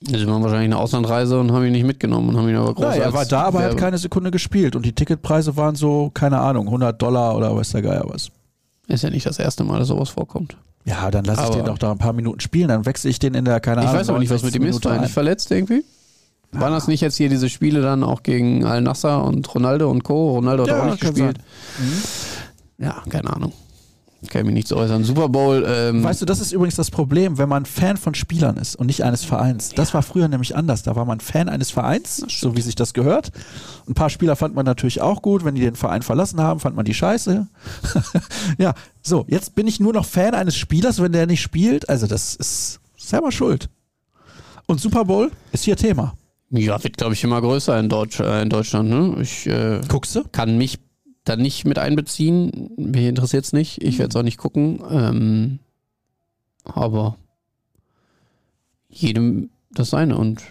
Speaker 2: Sie waren wahrscheinlich eine Auslandreise und haben ihn nicht mitgenommen und haben ihn aber groß
Speaker 1: Ja, er war da, aber er hat keine Sekunde gespielt. Und die Ticketpreise waren so, keine Ahnung, 100 Dollar oder weiß der Geier was.
Speaker 2: Ist ja nicht das erste Mal, dass sowas vorkommt.
Speaker 1: Ja, dann lasse ich den doch da ein paar Minuten spielen, dann wechsle ich den in der, keine
Speaker 2: Ich
Speaker 1: Ahnung.
Speaker 2: weiß aber nicht, was mit ihm
Speaker 1: 69.
Speaker 2: ist. War er nicht verletzt irgendwie? Waren das nicht jetzt hier diese Spiele dann auch gegen Al-Nasser und Ronaldo und Co.? Ronaldo hat
Speaker 1: Ja,
Speaker 2: auch nicht gespielt. Ja, keine Ahnung. Kann ich mich nicht so äußern. Super Bowl, ähm,
Speaker 1: Weißt du, das ist übrigens das Problem, wenn man Fan von Spielern ist und nicht eines Vereins. Das war früher nämlich anders. Da war man Fan eines Vereins, so wie sich das gehört. Ein paar Spieler fand man natürlich auch gut. Wenn die den Verein verlassen haben, fand man die scheiße. ja, so, jetzt bin ich nur noch Fan eines Spielers, wenn der nicht spielt. Also, das ist selber schuld. Und Super Bowl ist hier Thema.
Speaker 2: ja, wird glaube ich immer größer in, Deutsch, äh, in Deutschland. Ne? Ich äh,
Speaker 1: Guckst du?
Speaker 2: kann mich da nicht mit einbeziehen. Mich interessiert es nicht. Ich werde es auch nicht gucken. Ähm, aber jedem das seine und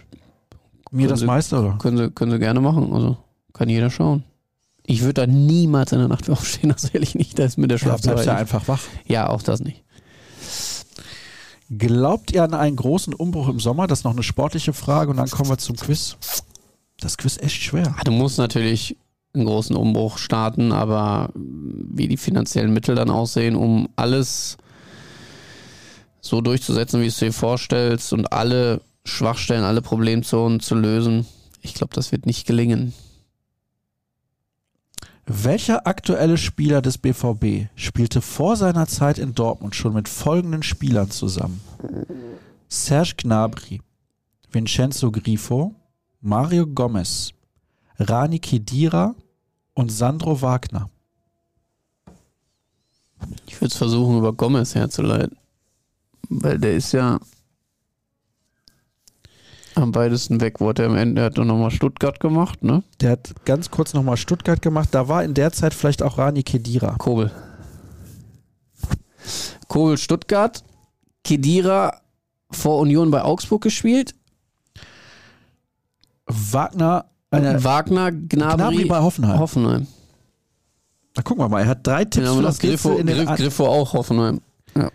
Speaker 1: Mir das
Speaker 2: Sie-
Speaker 1: meiste, oder?
Speaker 2: können sie, können sie gerne machen. Also kann jeder schauen. Ich würde da niemals in der Nacht aufstehen, das ehrlich nicht. Da ist mir der
Speaker 1: Ja,
Speaker 2: Schlafzimmer.
Speaker 1: bleibst ja
Speaker 2: Ja,
Speaker 1: einfach wach.
Speaker 2: ja, auch das nicht.
Speaker 1: Glaubt ihr an einen großen Umbruch im Sommer? Das ist noch eine sportliche Frage und dann kommen wir zum Quiz. Das Quiz ist echt schwer.
Speaker 2: Ah, Du musst natürlich einen großen Umbruch starten, aber wie die finanziellen Mittel dann aussehen, um alles so durchzusetzen, wie du es dir vorstellst und alle Schwachstellen, alle Problemzonen zu lösen, ich glaube, das wird nicht gelingen.
Speaker 1: Welcher aktuelle Spieler des BVB spielte vor seiner Zeit in Dortmund schon mit folgenden Spielern zusammen? Serge Gnabry, Vincenzo Grifo, Mario Gomez, Rani Kedira und Sandro Wagner.
Speaker 2: Ich würde es versuchen, über Gomez herzuleiten. Weil der ist ja am weitesten weg, wurde er am Ende, er hat nochmal Stuttgart gemacht, ne?
Speaker 1: Der hat ganz kurz nochmal Stuttgart gemacht. Da war in der Zeit vielleicht auch Rani Kedira.
Speaker 2: Kobel. Kobel Stuttgart, Kedira vor Union bei Augsburg gespielt,
Speaker 1: Wagner, eine,
Speaker 2: Wagner, Gnabry,
Speaker 1: Gnabry bei Hoffenheim.
Speaker 2: Hoffenheim.
Speaker 1: Na, gucken wir mal, er hat drei Tipps
Speaker 2: Genau,
Speaker 1: für
Speaker 2: das Griffo,
Speaker 1: in den
Speaker 2: Griff, Griffo auch Hoffenheim. Ja.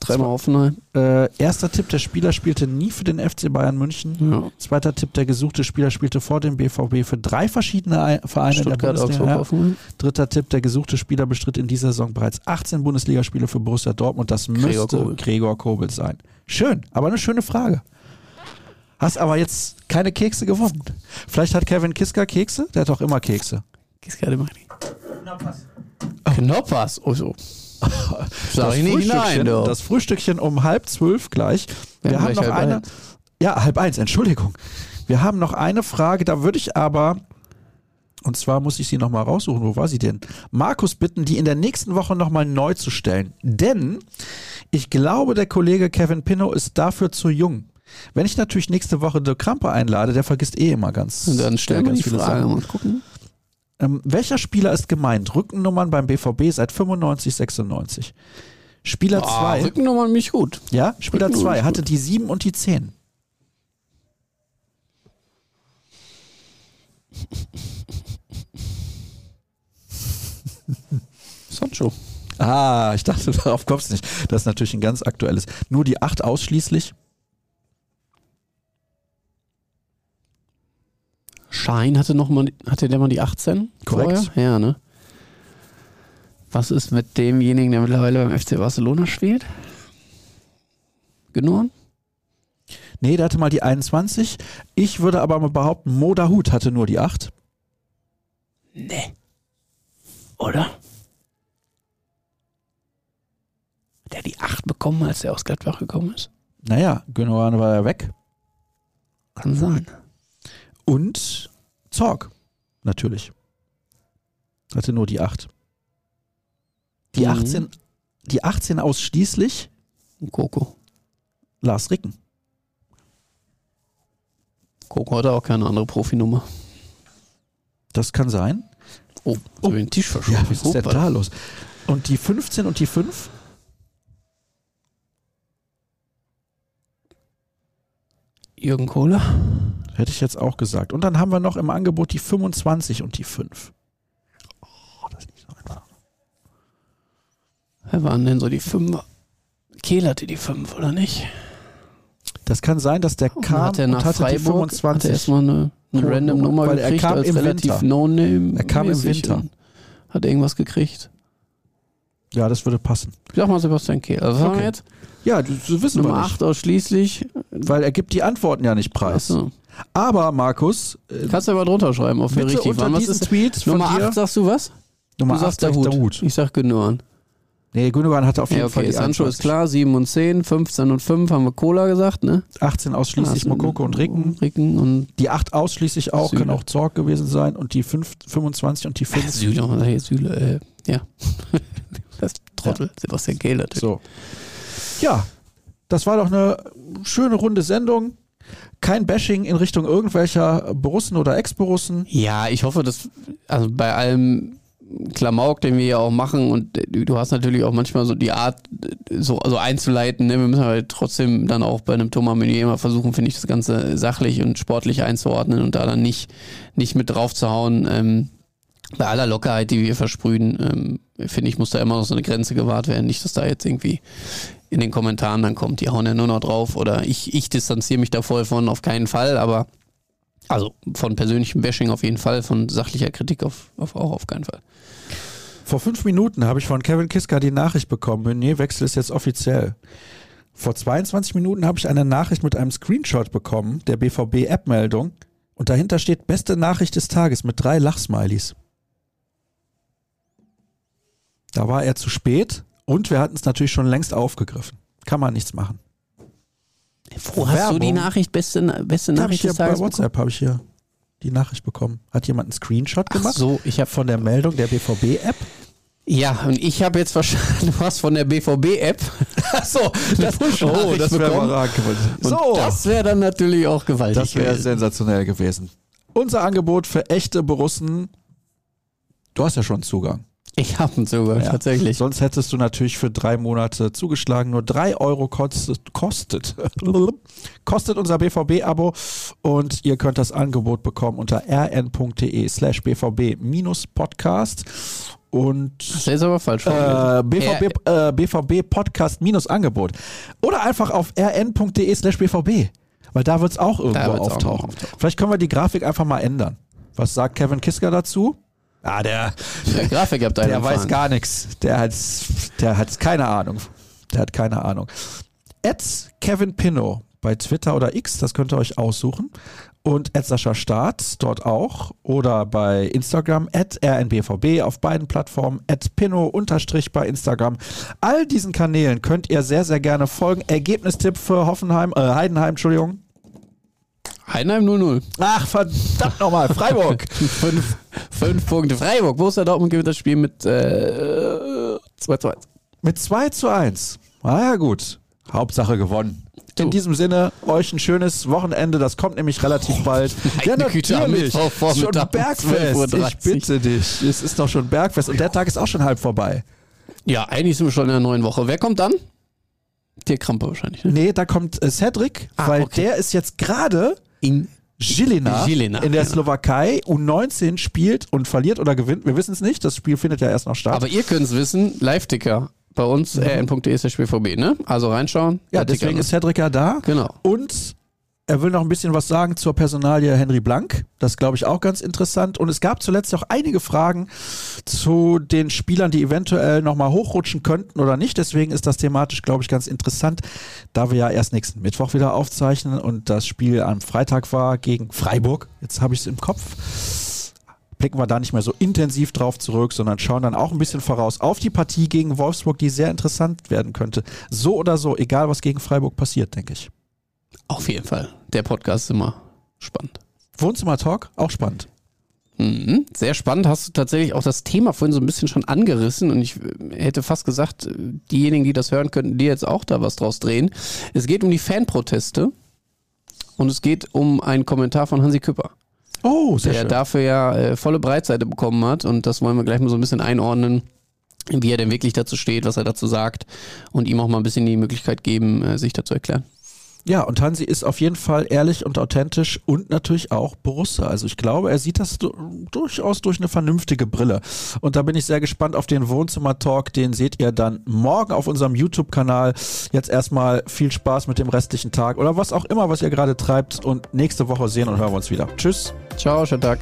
Speaker 2: Dreimal Hoffenheim.
Speaker 1: äh, Erster Tipp, der Spieler spielte nie für den FC Bayern München.
Speaker 2: Ja.
Speaker 1: Zweiter Tipp, der gesuchte Spieler spielte vor dem BVB für drei verschiedene Ei- Vereine in der
Speaker 2: Stuttgart,
Speaker 1: Bundesliga.
Speaker 2: Augsburg.
Speaker 1: Dritter Tipp, der gesuchte Spieler bestritt in dieser Saison bereits 18 Bundesligaspiele für Borussia Dortmund. Das
Speaker 2: Gregor
Speaker 1: müsste
Speaker 2: Kobel.
Speaker 1: Gregor Kobel sein. Schön, aber eine schöne Frage. Hast aber jetzt keine Kekse gewonnen. Vielleicht hat Kevin Kiska Kekse? Der hat doch immer Kekse.
Speaker 2: Geht's gerade mal nicht. Knoppers. Oh so. Sag ich nicht nein, du.
Speaker 1: das Frühstückchen um halb zwölf gleich. Wir,
Speaker 2: Wir
Speaker 1: haben
Speaker 2: haben
Speaker 1: noch eine.
Speaker 2: eins.
Speaker 1: Ja, halb eins, Entschuldigung. Wir haben noch eine Frage, da würde ich aber, und zwar muss ich sie nochmal raussuchen, wo war sie denn? Markus bitten, die in der nächsten Woche nochmal neu zu stellen. Denn ich glaube, der Kollege Kevin Pinnow ist dafür zu jung. Wenn ich natürlich nächste Woche De Krampe einlade, der vergisst eh immer ganz,
Speaker 2: Und dann stellen wir
Speaker 1: ganz
Speaker 2: die
Speaker 1: viele
Speaker 2: Frage. Mal gucken.
Speaker 1: Ähm, welcher Spieler ist gemeint? Rückennummern beim BVB seit 95, 96. Spieler
Speaker 2: Ah,
Speaker 1: 2.
Speaker 2: Rückennummer mich gut.
Speaker 1: Ja, Spieler
Speaker 2: Rückennummer
Speaker 1: 2
Speaker 2: ist
Speaker 1: hatte die 7 und die 10.
Speaker 2: Sancho.
Speaker 1: Ah, ich dachte, darauf kommst du nicht. Das ist natürlich ein ganz aktuelles. Nur die 8 ausschließlich.
Speaker 2: Schein hatte noch mal, hatte der mal die 18?
Speaker 1: Korrekt.
Speaker 2: Vorher? Ja, ne? Was ist mit demjenigen, der mittlerweile beim FC Barcelona spielt? Genoren?
Speaker 1: Nee, der hatte mal die 21. Ich würde aber mal behaupten, Mo Dahut hatte nur die 8.
Speaker 2: Nee. Oder? Hat der die 8 bekommen, als er aus Gladbach gekommen ist?
Speaker 1: Naja, Gündogan war ja weg.
Speaker 2: Kann sein.
Speaker 1: Und Zorg, natürlich. Hatte nur die 8. Die
Speaker 2: Mhm.
Speaker 1: 18, die 18 ausschließlich
Speaker 2: Coco.
Speaker 1: Lars Ricken.
Speaker 2: Coco hatte auch keine andere Profinummer.
Speaker 1: Das kann sein.
Speaker 2: Oh, oh. den Tisch verschoben.
Speaker 1: Ja, was ist denn da los? Und die 15 und die 5?
Speaker 2: Jürgen Kohler?
Speaker 1: Hätte ich jetzt auch gesagt. Und dann haben wir noch im Angebot die 25 und die 5. Oh, das ist nicht so einfach.
Speaker 2: Wer waren denn so die 5? Kehl hatte die 5, oder nicht?
Speaker 1: Das kann sein, dass der
Speaker 2: Oh,
Speaker 1: kam
Speaker 2: hat er nach
Speaker 1: und hatte die
Speaker 2: Freiburg, hat er
Speaker 1: 25.
Speaker 2: erstmal eine, eine random
Speaker 1: Nummer, weil er
Speaker 2: gekriegt,
Speaker 1: kam
Speaker 2: als
Speaker 1: im
Speaker 2: relativ
Speaker 1: Winter.
Speaker 2: no-name.
Speaker 1: Er kam im Winter.
Speaker 2: Hat irgendwas gekriegt.
Speaker 1: Ja, das würde passen.
Speaker 2: Sag mal Sebastian Kehl. Also was haben wir
Speaker 1: Okay.
Speaker 2: jetzt?
Speaker 1: Ja, du, du wissen
Speaker 2: Nummer
Speaker 1: wir nicht.
Speaker 2: 8 ausschließlich.
Speaker 1: Weil er gibt die Antworten ja nicht preis.
Speaker 2: Achso.
Speaker 1: Aber, Markus, äh,
Speaker 2: Kannst du aber drunter schreiben, ob wir richtig waren. Was ist
Speaker 1: Tweet
Speaker 2: Nummer
Speaker 1: dir,
Speaker 2: 8 sagst du was?
Speaker 1: Nummer
Speaker 2: du
Speaker 1: 8
Speaker 2: sagst
Speaker 1: sagt
Speaker 2: Dahut.
Speaker 1: Dahut.
Speaker 2: Ich sag Gündogan.
Speaker 1: Nee, Gündogan hatte auf jeden
Speaker 2: Ja,
Speaker 1: Fall
Speaker 2: okay.
Speaker 1: die
Speaker 2: Sancho ist
Speaker 1: 21.
Speaker 2: klar, 7 und 10, 15 und 5 haben wir Cola gesagt, ne?
Speaker 1: 18 ausschließlich
Speaker 2: Also,
Speaker 1: Mokoko und Ricken.
Speaker 2: Ricken und
Speaker 1: Die 8 ausschließlich auch,
Speaker 2: Süle.
Speaker 1: können auch Zorg gewesen sein. Und die 5, 25 und die 5.
Speaker 2: Süle, Süle, äh, ja. das Trottel, Sebastian Kehl natürlich.
Speaker 1: So. Ja, das war doch eine schöne runde Sendung. Kein Bashing in Richtung irgendwelcher Borussen oder Ex-Borussen.
Speaker 2: Ja, ich hoffe, dass, also bei allem Klamauk, den wir ja auch machen und du hast natürlich auch manchmal so die Art, so, so einzuleiten, ne? wir müssen halt trotzdem dann auch bei einem Thomas Meunier immer versuchen, finde ich, das Ganze sachlich und sportlich einzuordnen und da dann nicht, nicht mit drauf zu hauen. Ähm, bei aller Lockerheit, die wir versprühen, ähm, finde ich, muss da immer noch so eine Grenze gewahrt werden. Nicht, dass da jetzt irgendwie in den Kommentaren dann kommt, die hauen ja nur noch drauf oder ich, ich distanziere mich da voll von, auf keinen Fall, aber also von persönlichem Bashing auf jeden Fall, von sachlicher Kritik auf, auf auch auf keinen Fall.
Speaker 1: Vor fünf Minuten habe ich von Kevin Kiska die Nachricht bekommen, Meunier-Wechsel ist jetzt offiziell. Vor 22 Minuten habe ich eine Nachricht mit einem Screenshot bekommen, der BVB-App-Meldung. Und dahinter steht beste Nachricht des Tages mit drei Lachsmilies. Da war er zu spät und wir hatten es natürlich schon längst aufgegriffen. Kann man nichts machen.
Speaker 2: Wo hast du die
Speaker 1: Werbung.
Speaker 2: Nachricht, beste, beste Nachricht des
Speaker 1: bei
Speaker 2: Tages
Speaker 1: WhatsApp habe ich hier die Nachricht bekommen. Hat jemand einen Screenshot
Speaker 2: bekommen? Ach
Speaker 1: gemacht
Speaker 2: so, ich habe
Speaker 1: von der Meldung der BVB-App?
Speaker 2: ja und ich habe jetzt du hast von der BVB-App
Speaker 1: Achso,
Speaker 2: das- oh, das wär
Speaker 1: überragend.
Speaker 2: und
Speaker 1: So,
Speaker 2: das wäre dann natürlich auch gewaltig.
Speaker 1: Das wäre
Speaker 2: gewesen.
Speaker 1: sensationell gewesen. Unser Angebot für echte Borussen. Du hast ja schon Zugang.
Speaker 2: Ich habe einen Zugang,
Speaker 1: Ja.
Speaker 2: tatsächlich.
Speaker 1: Sonst hättest du natürlich für drei Monate zugeschlagen. Nur drei Euro kostet, kostet, kostet unser BVB-Abo. Und ihr könnt das Angebot bekommen unter rn.de slash bvb-podcast. Und
Speaker 2: Das ist aber falsch.
Speaker 1: äh, BVB, äh, BVB Podcast minus Angebot. Oder einfach auf rn.de slash BVB. Weil da wird es auch irgendwo auftauchen.
Speaker 2: auftauchen.
Speaker 1: Vielleicht können wir die Grafik einfach mal ändern. Was sagt Kevin Kiska dazu? Ah, der,
Speaker 2: Der Grafikabteilung.
Speaker 1: der weiß
Speaker 2: fahren.
Speaker 1: gar nichts. Der hat, der hat keine Ahnung. Der hat keine Ahnung. At Kevin Pinno bei Twitter oder X, das könnt ihr euch aussuchen. Und at Sascha Staat dort auch. Oder bei Instagram at rnbvb auf beiden Plattformen. At Pinno unterstrich bei Instagram. All diesen Kanälen könnt ihr sehr, sehr gerne folgen. Ergebnistipp für Hoffenheim, äh, Heidenheim, Entschuldigung.
Speaker 2: Heidenheim 0-0.
Speaker 1: Ach, verdammt nochmal, Freiburg.
Speaker 2: fünf, fünf Punkte. Freiburg. Borussia Dortmund gewinnt das Spiel mit äh, 2 zu 1.
Speaker 1: Mit 2 zu 1. Ah ja, gut. Hauptsache gewonnen. In
Speaker 2: Du.
Speaker 1: diesem Sinne, euch ein schönes Wochenende. Das kommt nämlich relativ bald.
Speaker 2: meine Güte, am Mittwochvormittag
Speaker 1: Schon Bergfest.
Speaker 2: 12:30
Speaker 1: Ich bitte dich. Es ist doch schon Bergfest. Und der Tag ist auch schon halb vorbei.
Speaker 2: Ja, eigentlich sind wir schon in der neuen Woche. Wer kommt dann? Dir Krampe wahrscheinlich. Ne?
Speaker 1: Nee, da kommt äh, Cedric,
Speaker 2: Ah,
Speaker 1: weil
Speaker 2: okay.
Speaker 1: der ist jetzt gerade
Speaker 2: In
Speaker 1: Žilina,
Speaker 2: Žilina,
Speaker 1: in der
Speaker 2: genau.
Speaker 1: Slowakei. U19 spielt und verliert oder gewinnt. Wir wissen es nicht. Das Spiel findet ja erst noch statt.
Speaker 2: Aber ihr könnt es wissen, Live-Ticker bei uns,
Speaker 1: Mhm.
Speaker 2: rn.de ist der SpVB, ne? Also reinschauen.
Speaker 1: ja, deswegen ist Cedric ja da.
Speaker 2: Genau.
Speaker 1: Und er will noch ein bisschen was sagen zur Personalie Henry Blank. Das glaube ich auch ganz interessant. Und es gab zuletzt auch einige Fragen zu den Spielern, die eventuell nochmal hochrutschen könnten oder nicht. Deswegen ist das thematisch, glaube ich, ganz interessant, da wir ja erst nächsten Mittwoch wieder aufzeichnen und das Spiel am Freitag war gegen Freiburg. Jetzt habe ich es im Kopf. Blicken wir da nicht mehr so intensiv drauf zurück, sondern schauen dann auch ein bisschen voraus auf die Partie gegen Wolfsburg, die sehr interessant werden könnte. So oder so, egal was gegen Freiburg passiert, denke ich.
Speaker 2: Auf jeden Fall. Der Podcast ist immer spannend.
Speaker 1: Wohnzimmer-Talk, auch spannend.
Speaker 2: Mhm. Sehr spannend. Hast du tatsächlich auch das Thema vorhin so ein bisschen schon angerissen und ich äh, hätte fast gesagt, äh, diejenigen, die das hören, könnten dir jetzt auch da was draus drehen. Es geht um die Fanproteste und es geht um einen Kommentar von Hansi Küpper.
Speaker 1: Oh, sehr
Speaker 2: der
Speaker 1: schön.
Speaker 2: dafür ja äh, volle Breitseite bekommen hat. Und das wollen wir gleich mal so ein bisschen einordnen, wie er denn wirklich dazu steht, was er dazu sagt und ihm auch mal ein bisschen die Möglichkeit geben, äh, sich dazu erklären.
Speaker 1: Ja, und Hansi ist auf jeden Fall ehrlich und authentisch und natürlich auch Borusse. Also ich glaube, er sieht das du durchaus durch eine vernünftige Brille. Und da bin ich sehr gespannt auf den Wohnzimmer-Talk. Den seht ihr dann morgen auf unserem YouTube-Kanal. Jetzt erstmal viel Spaß mit dem restlichen Tag oder was auch immer, was ihr gerade treibt. Und nächste Woche sehen und hören wir uns wieder. Tschüss.
Speaker 2: Ciao, schönen Tag.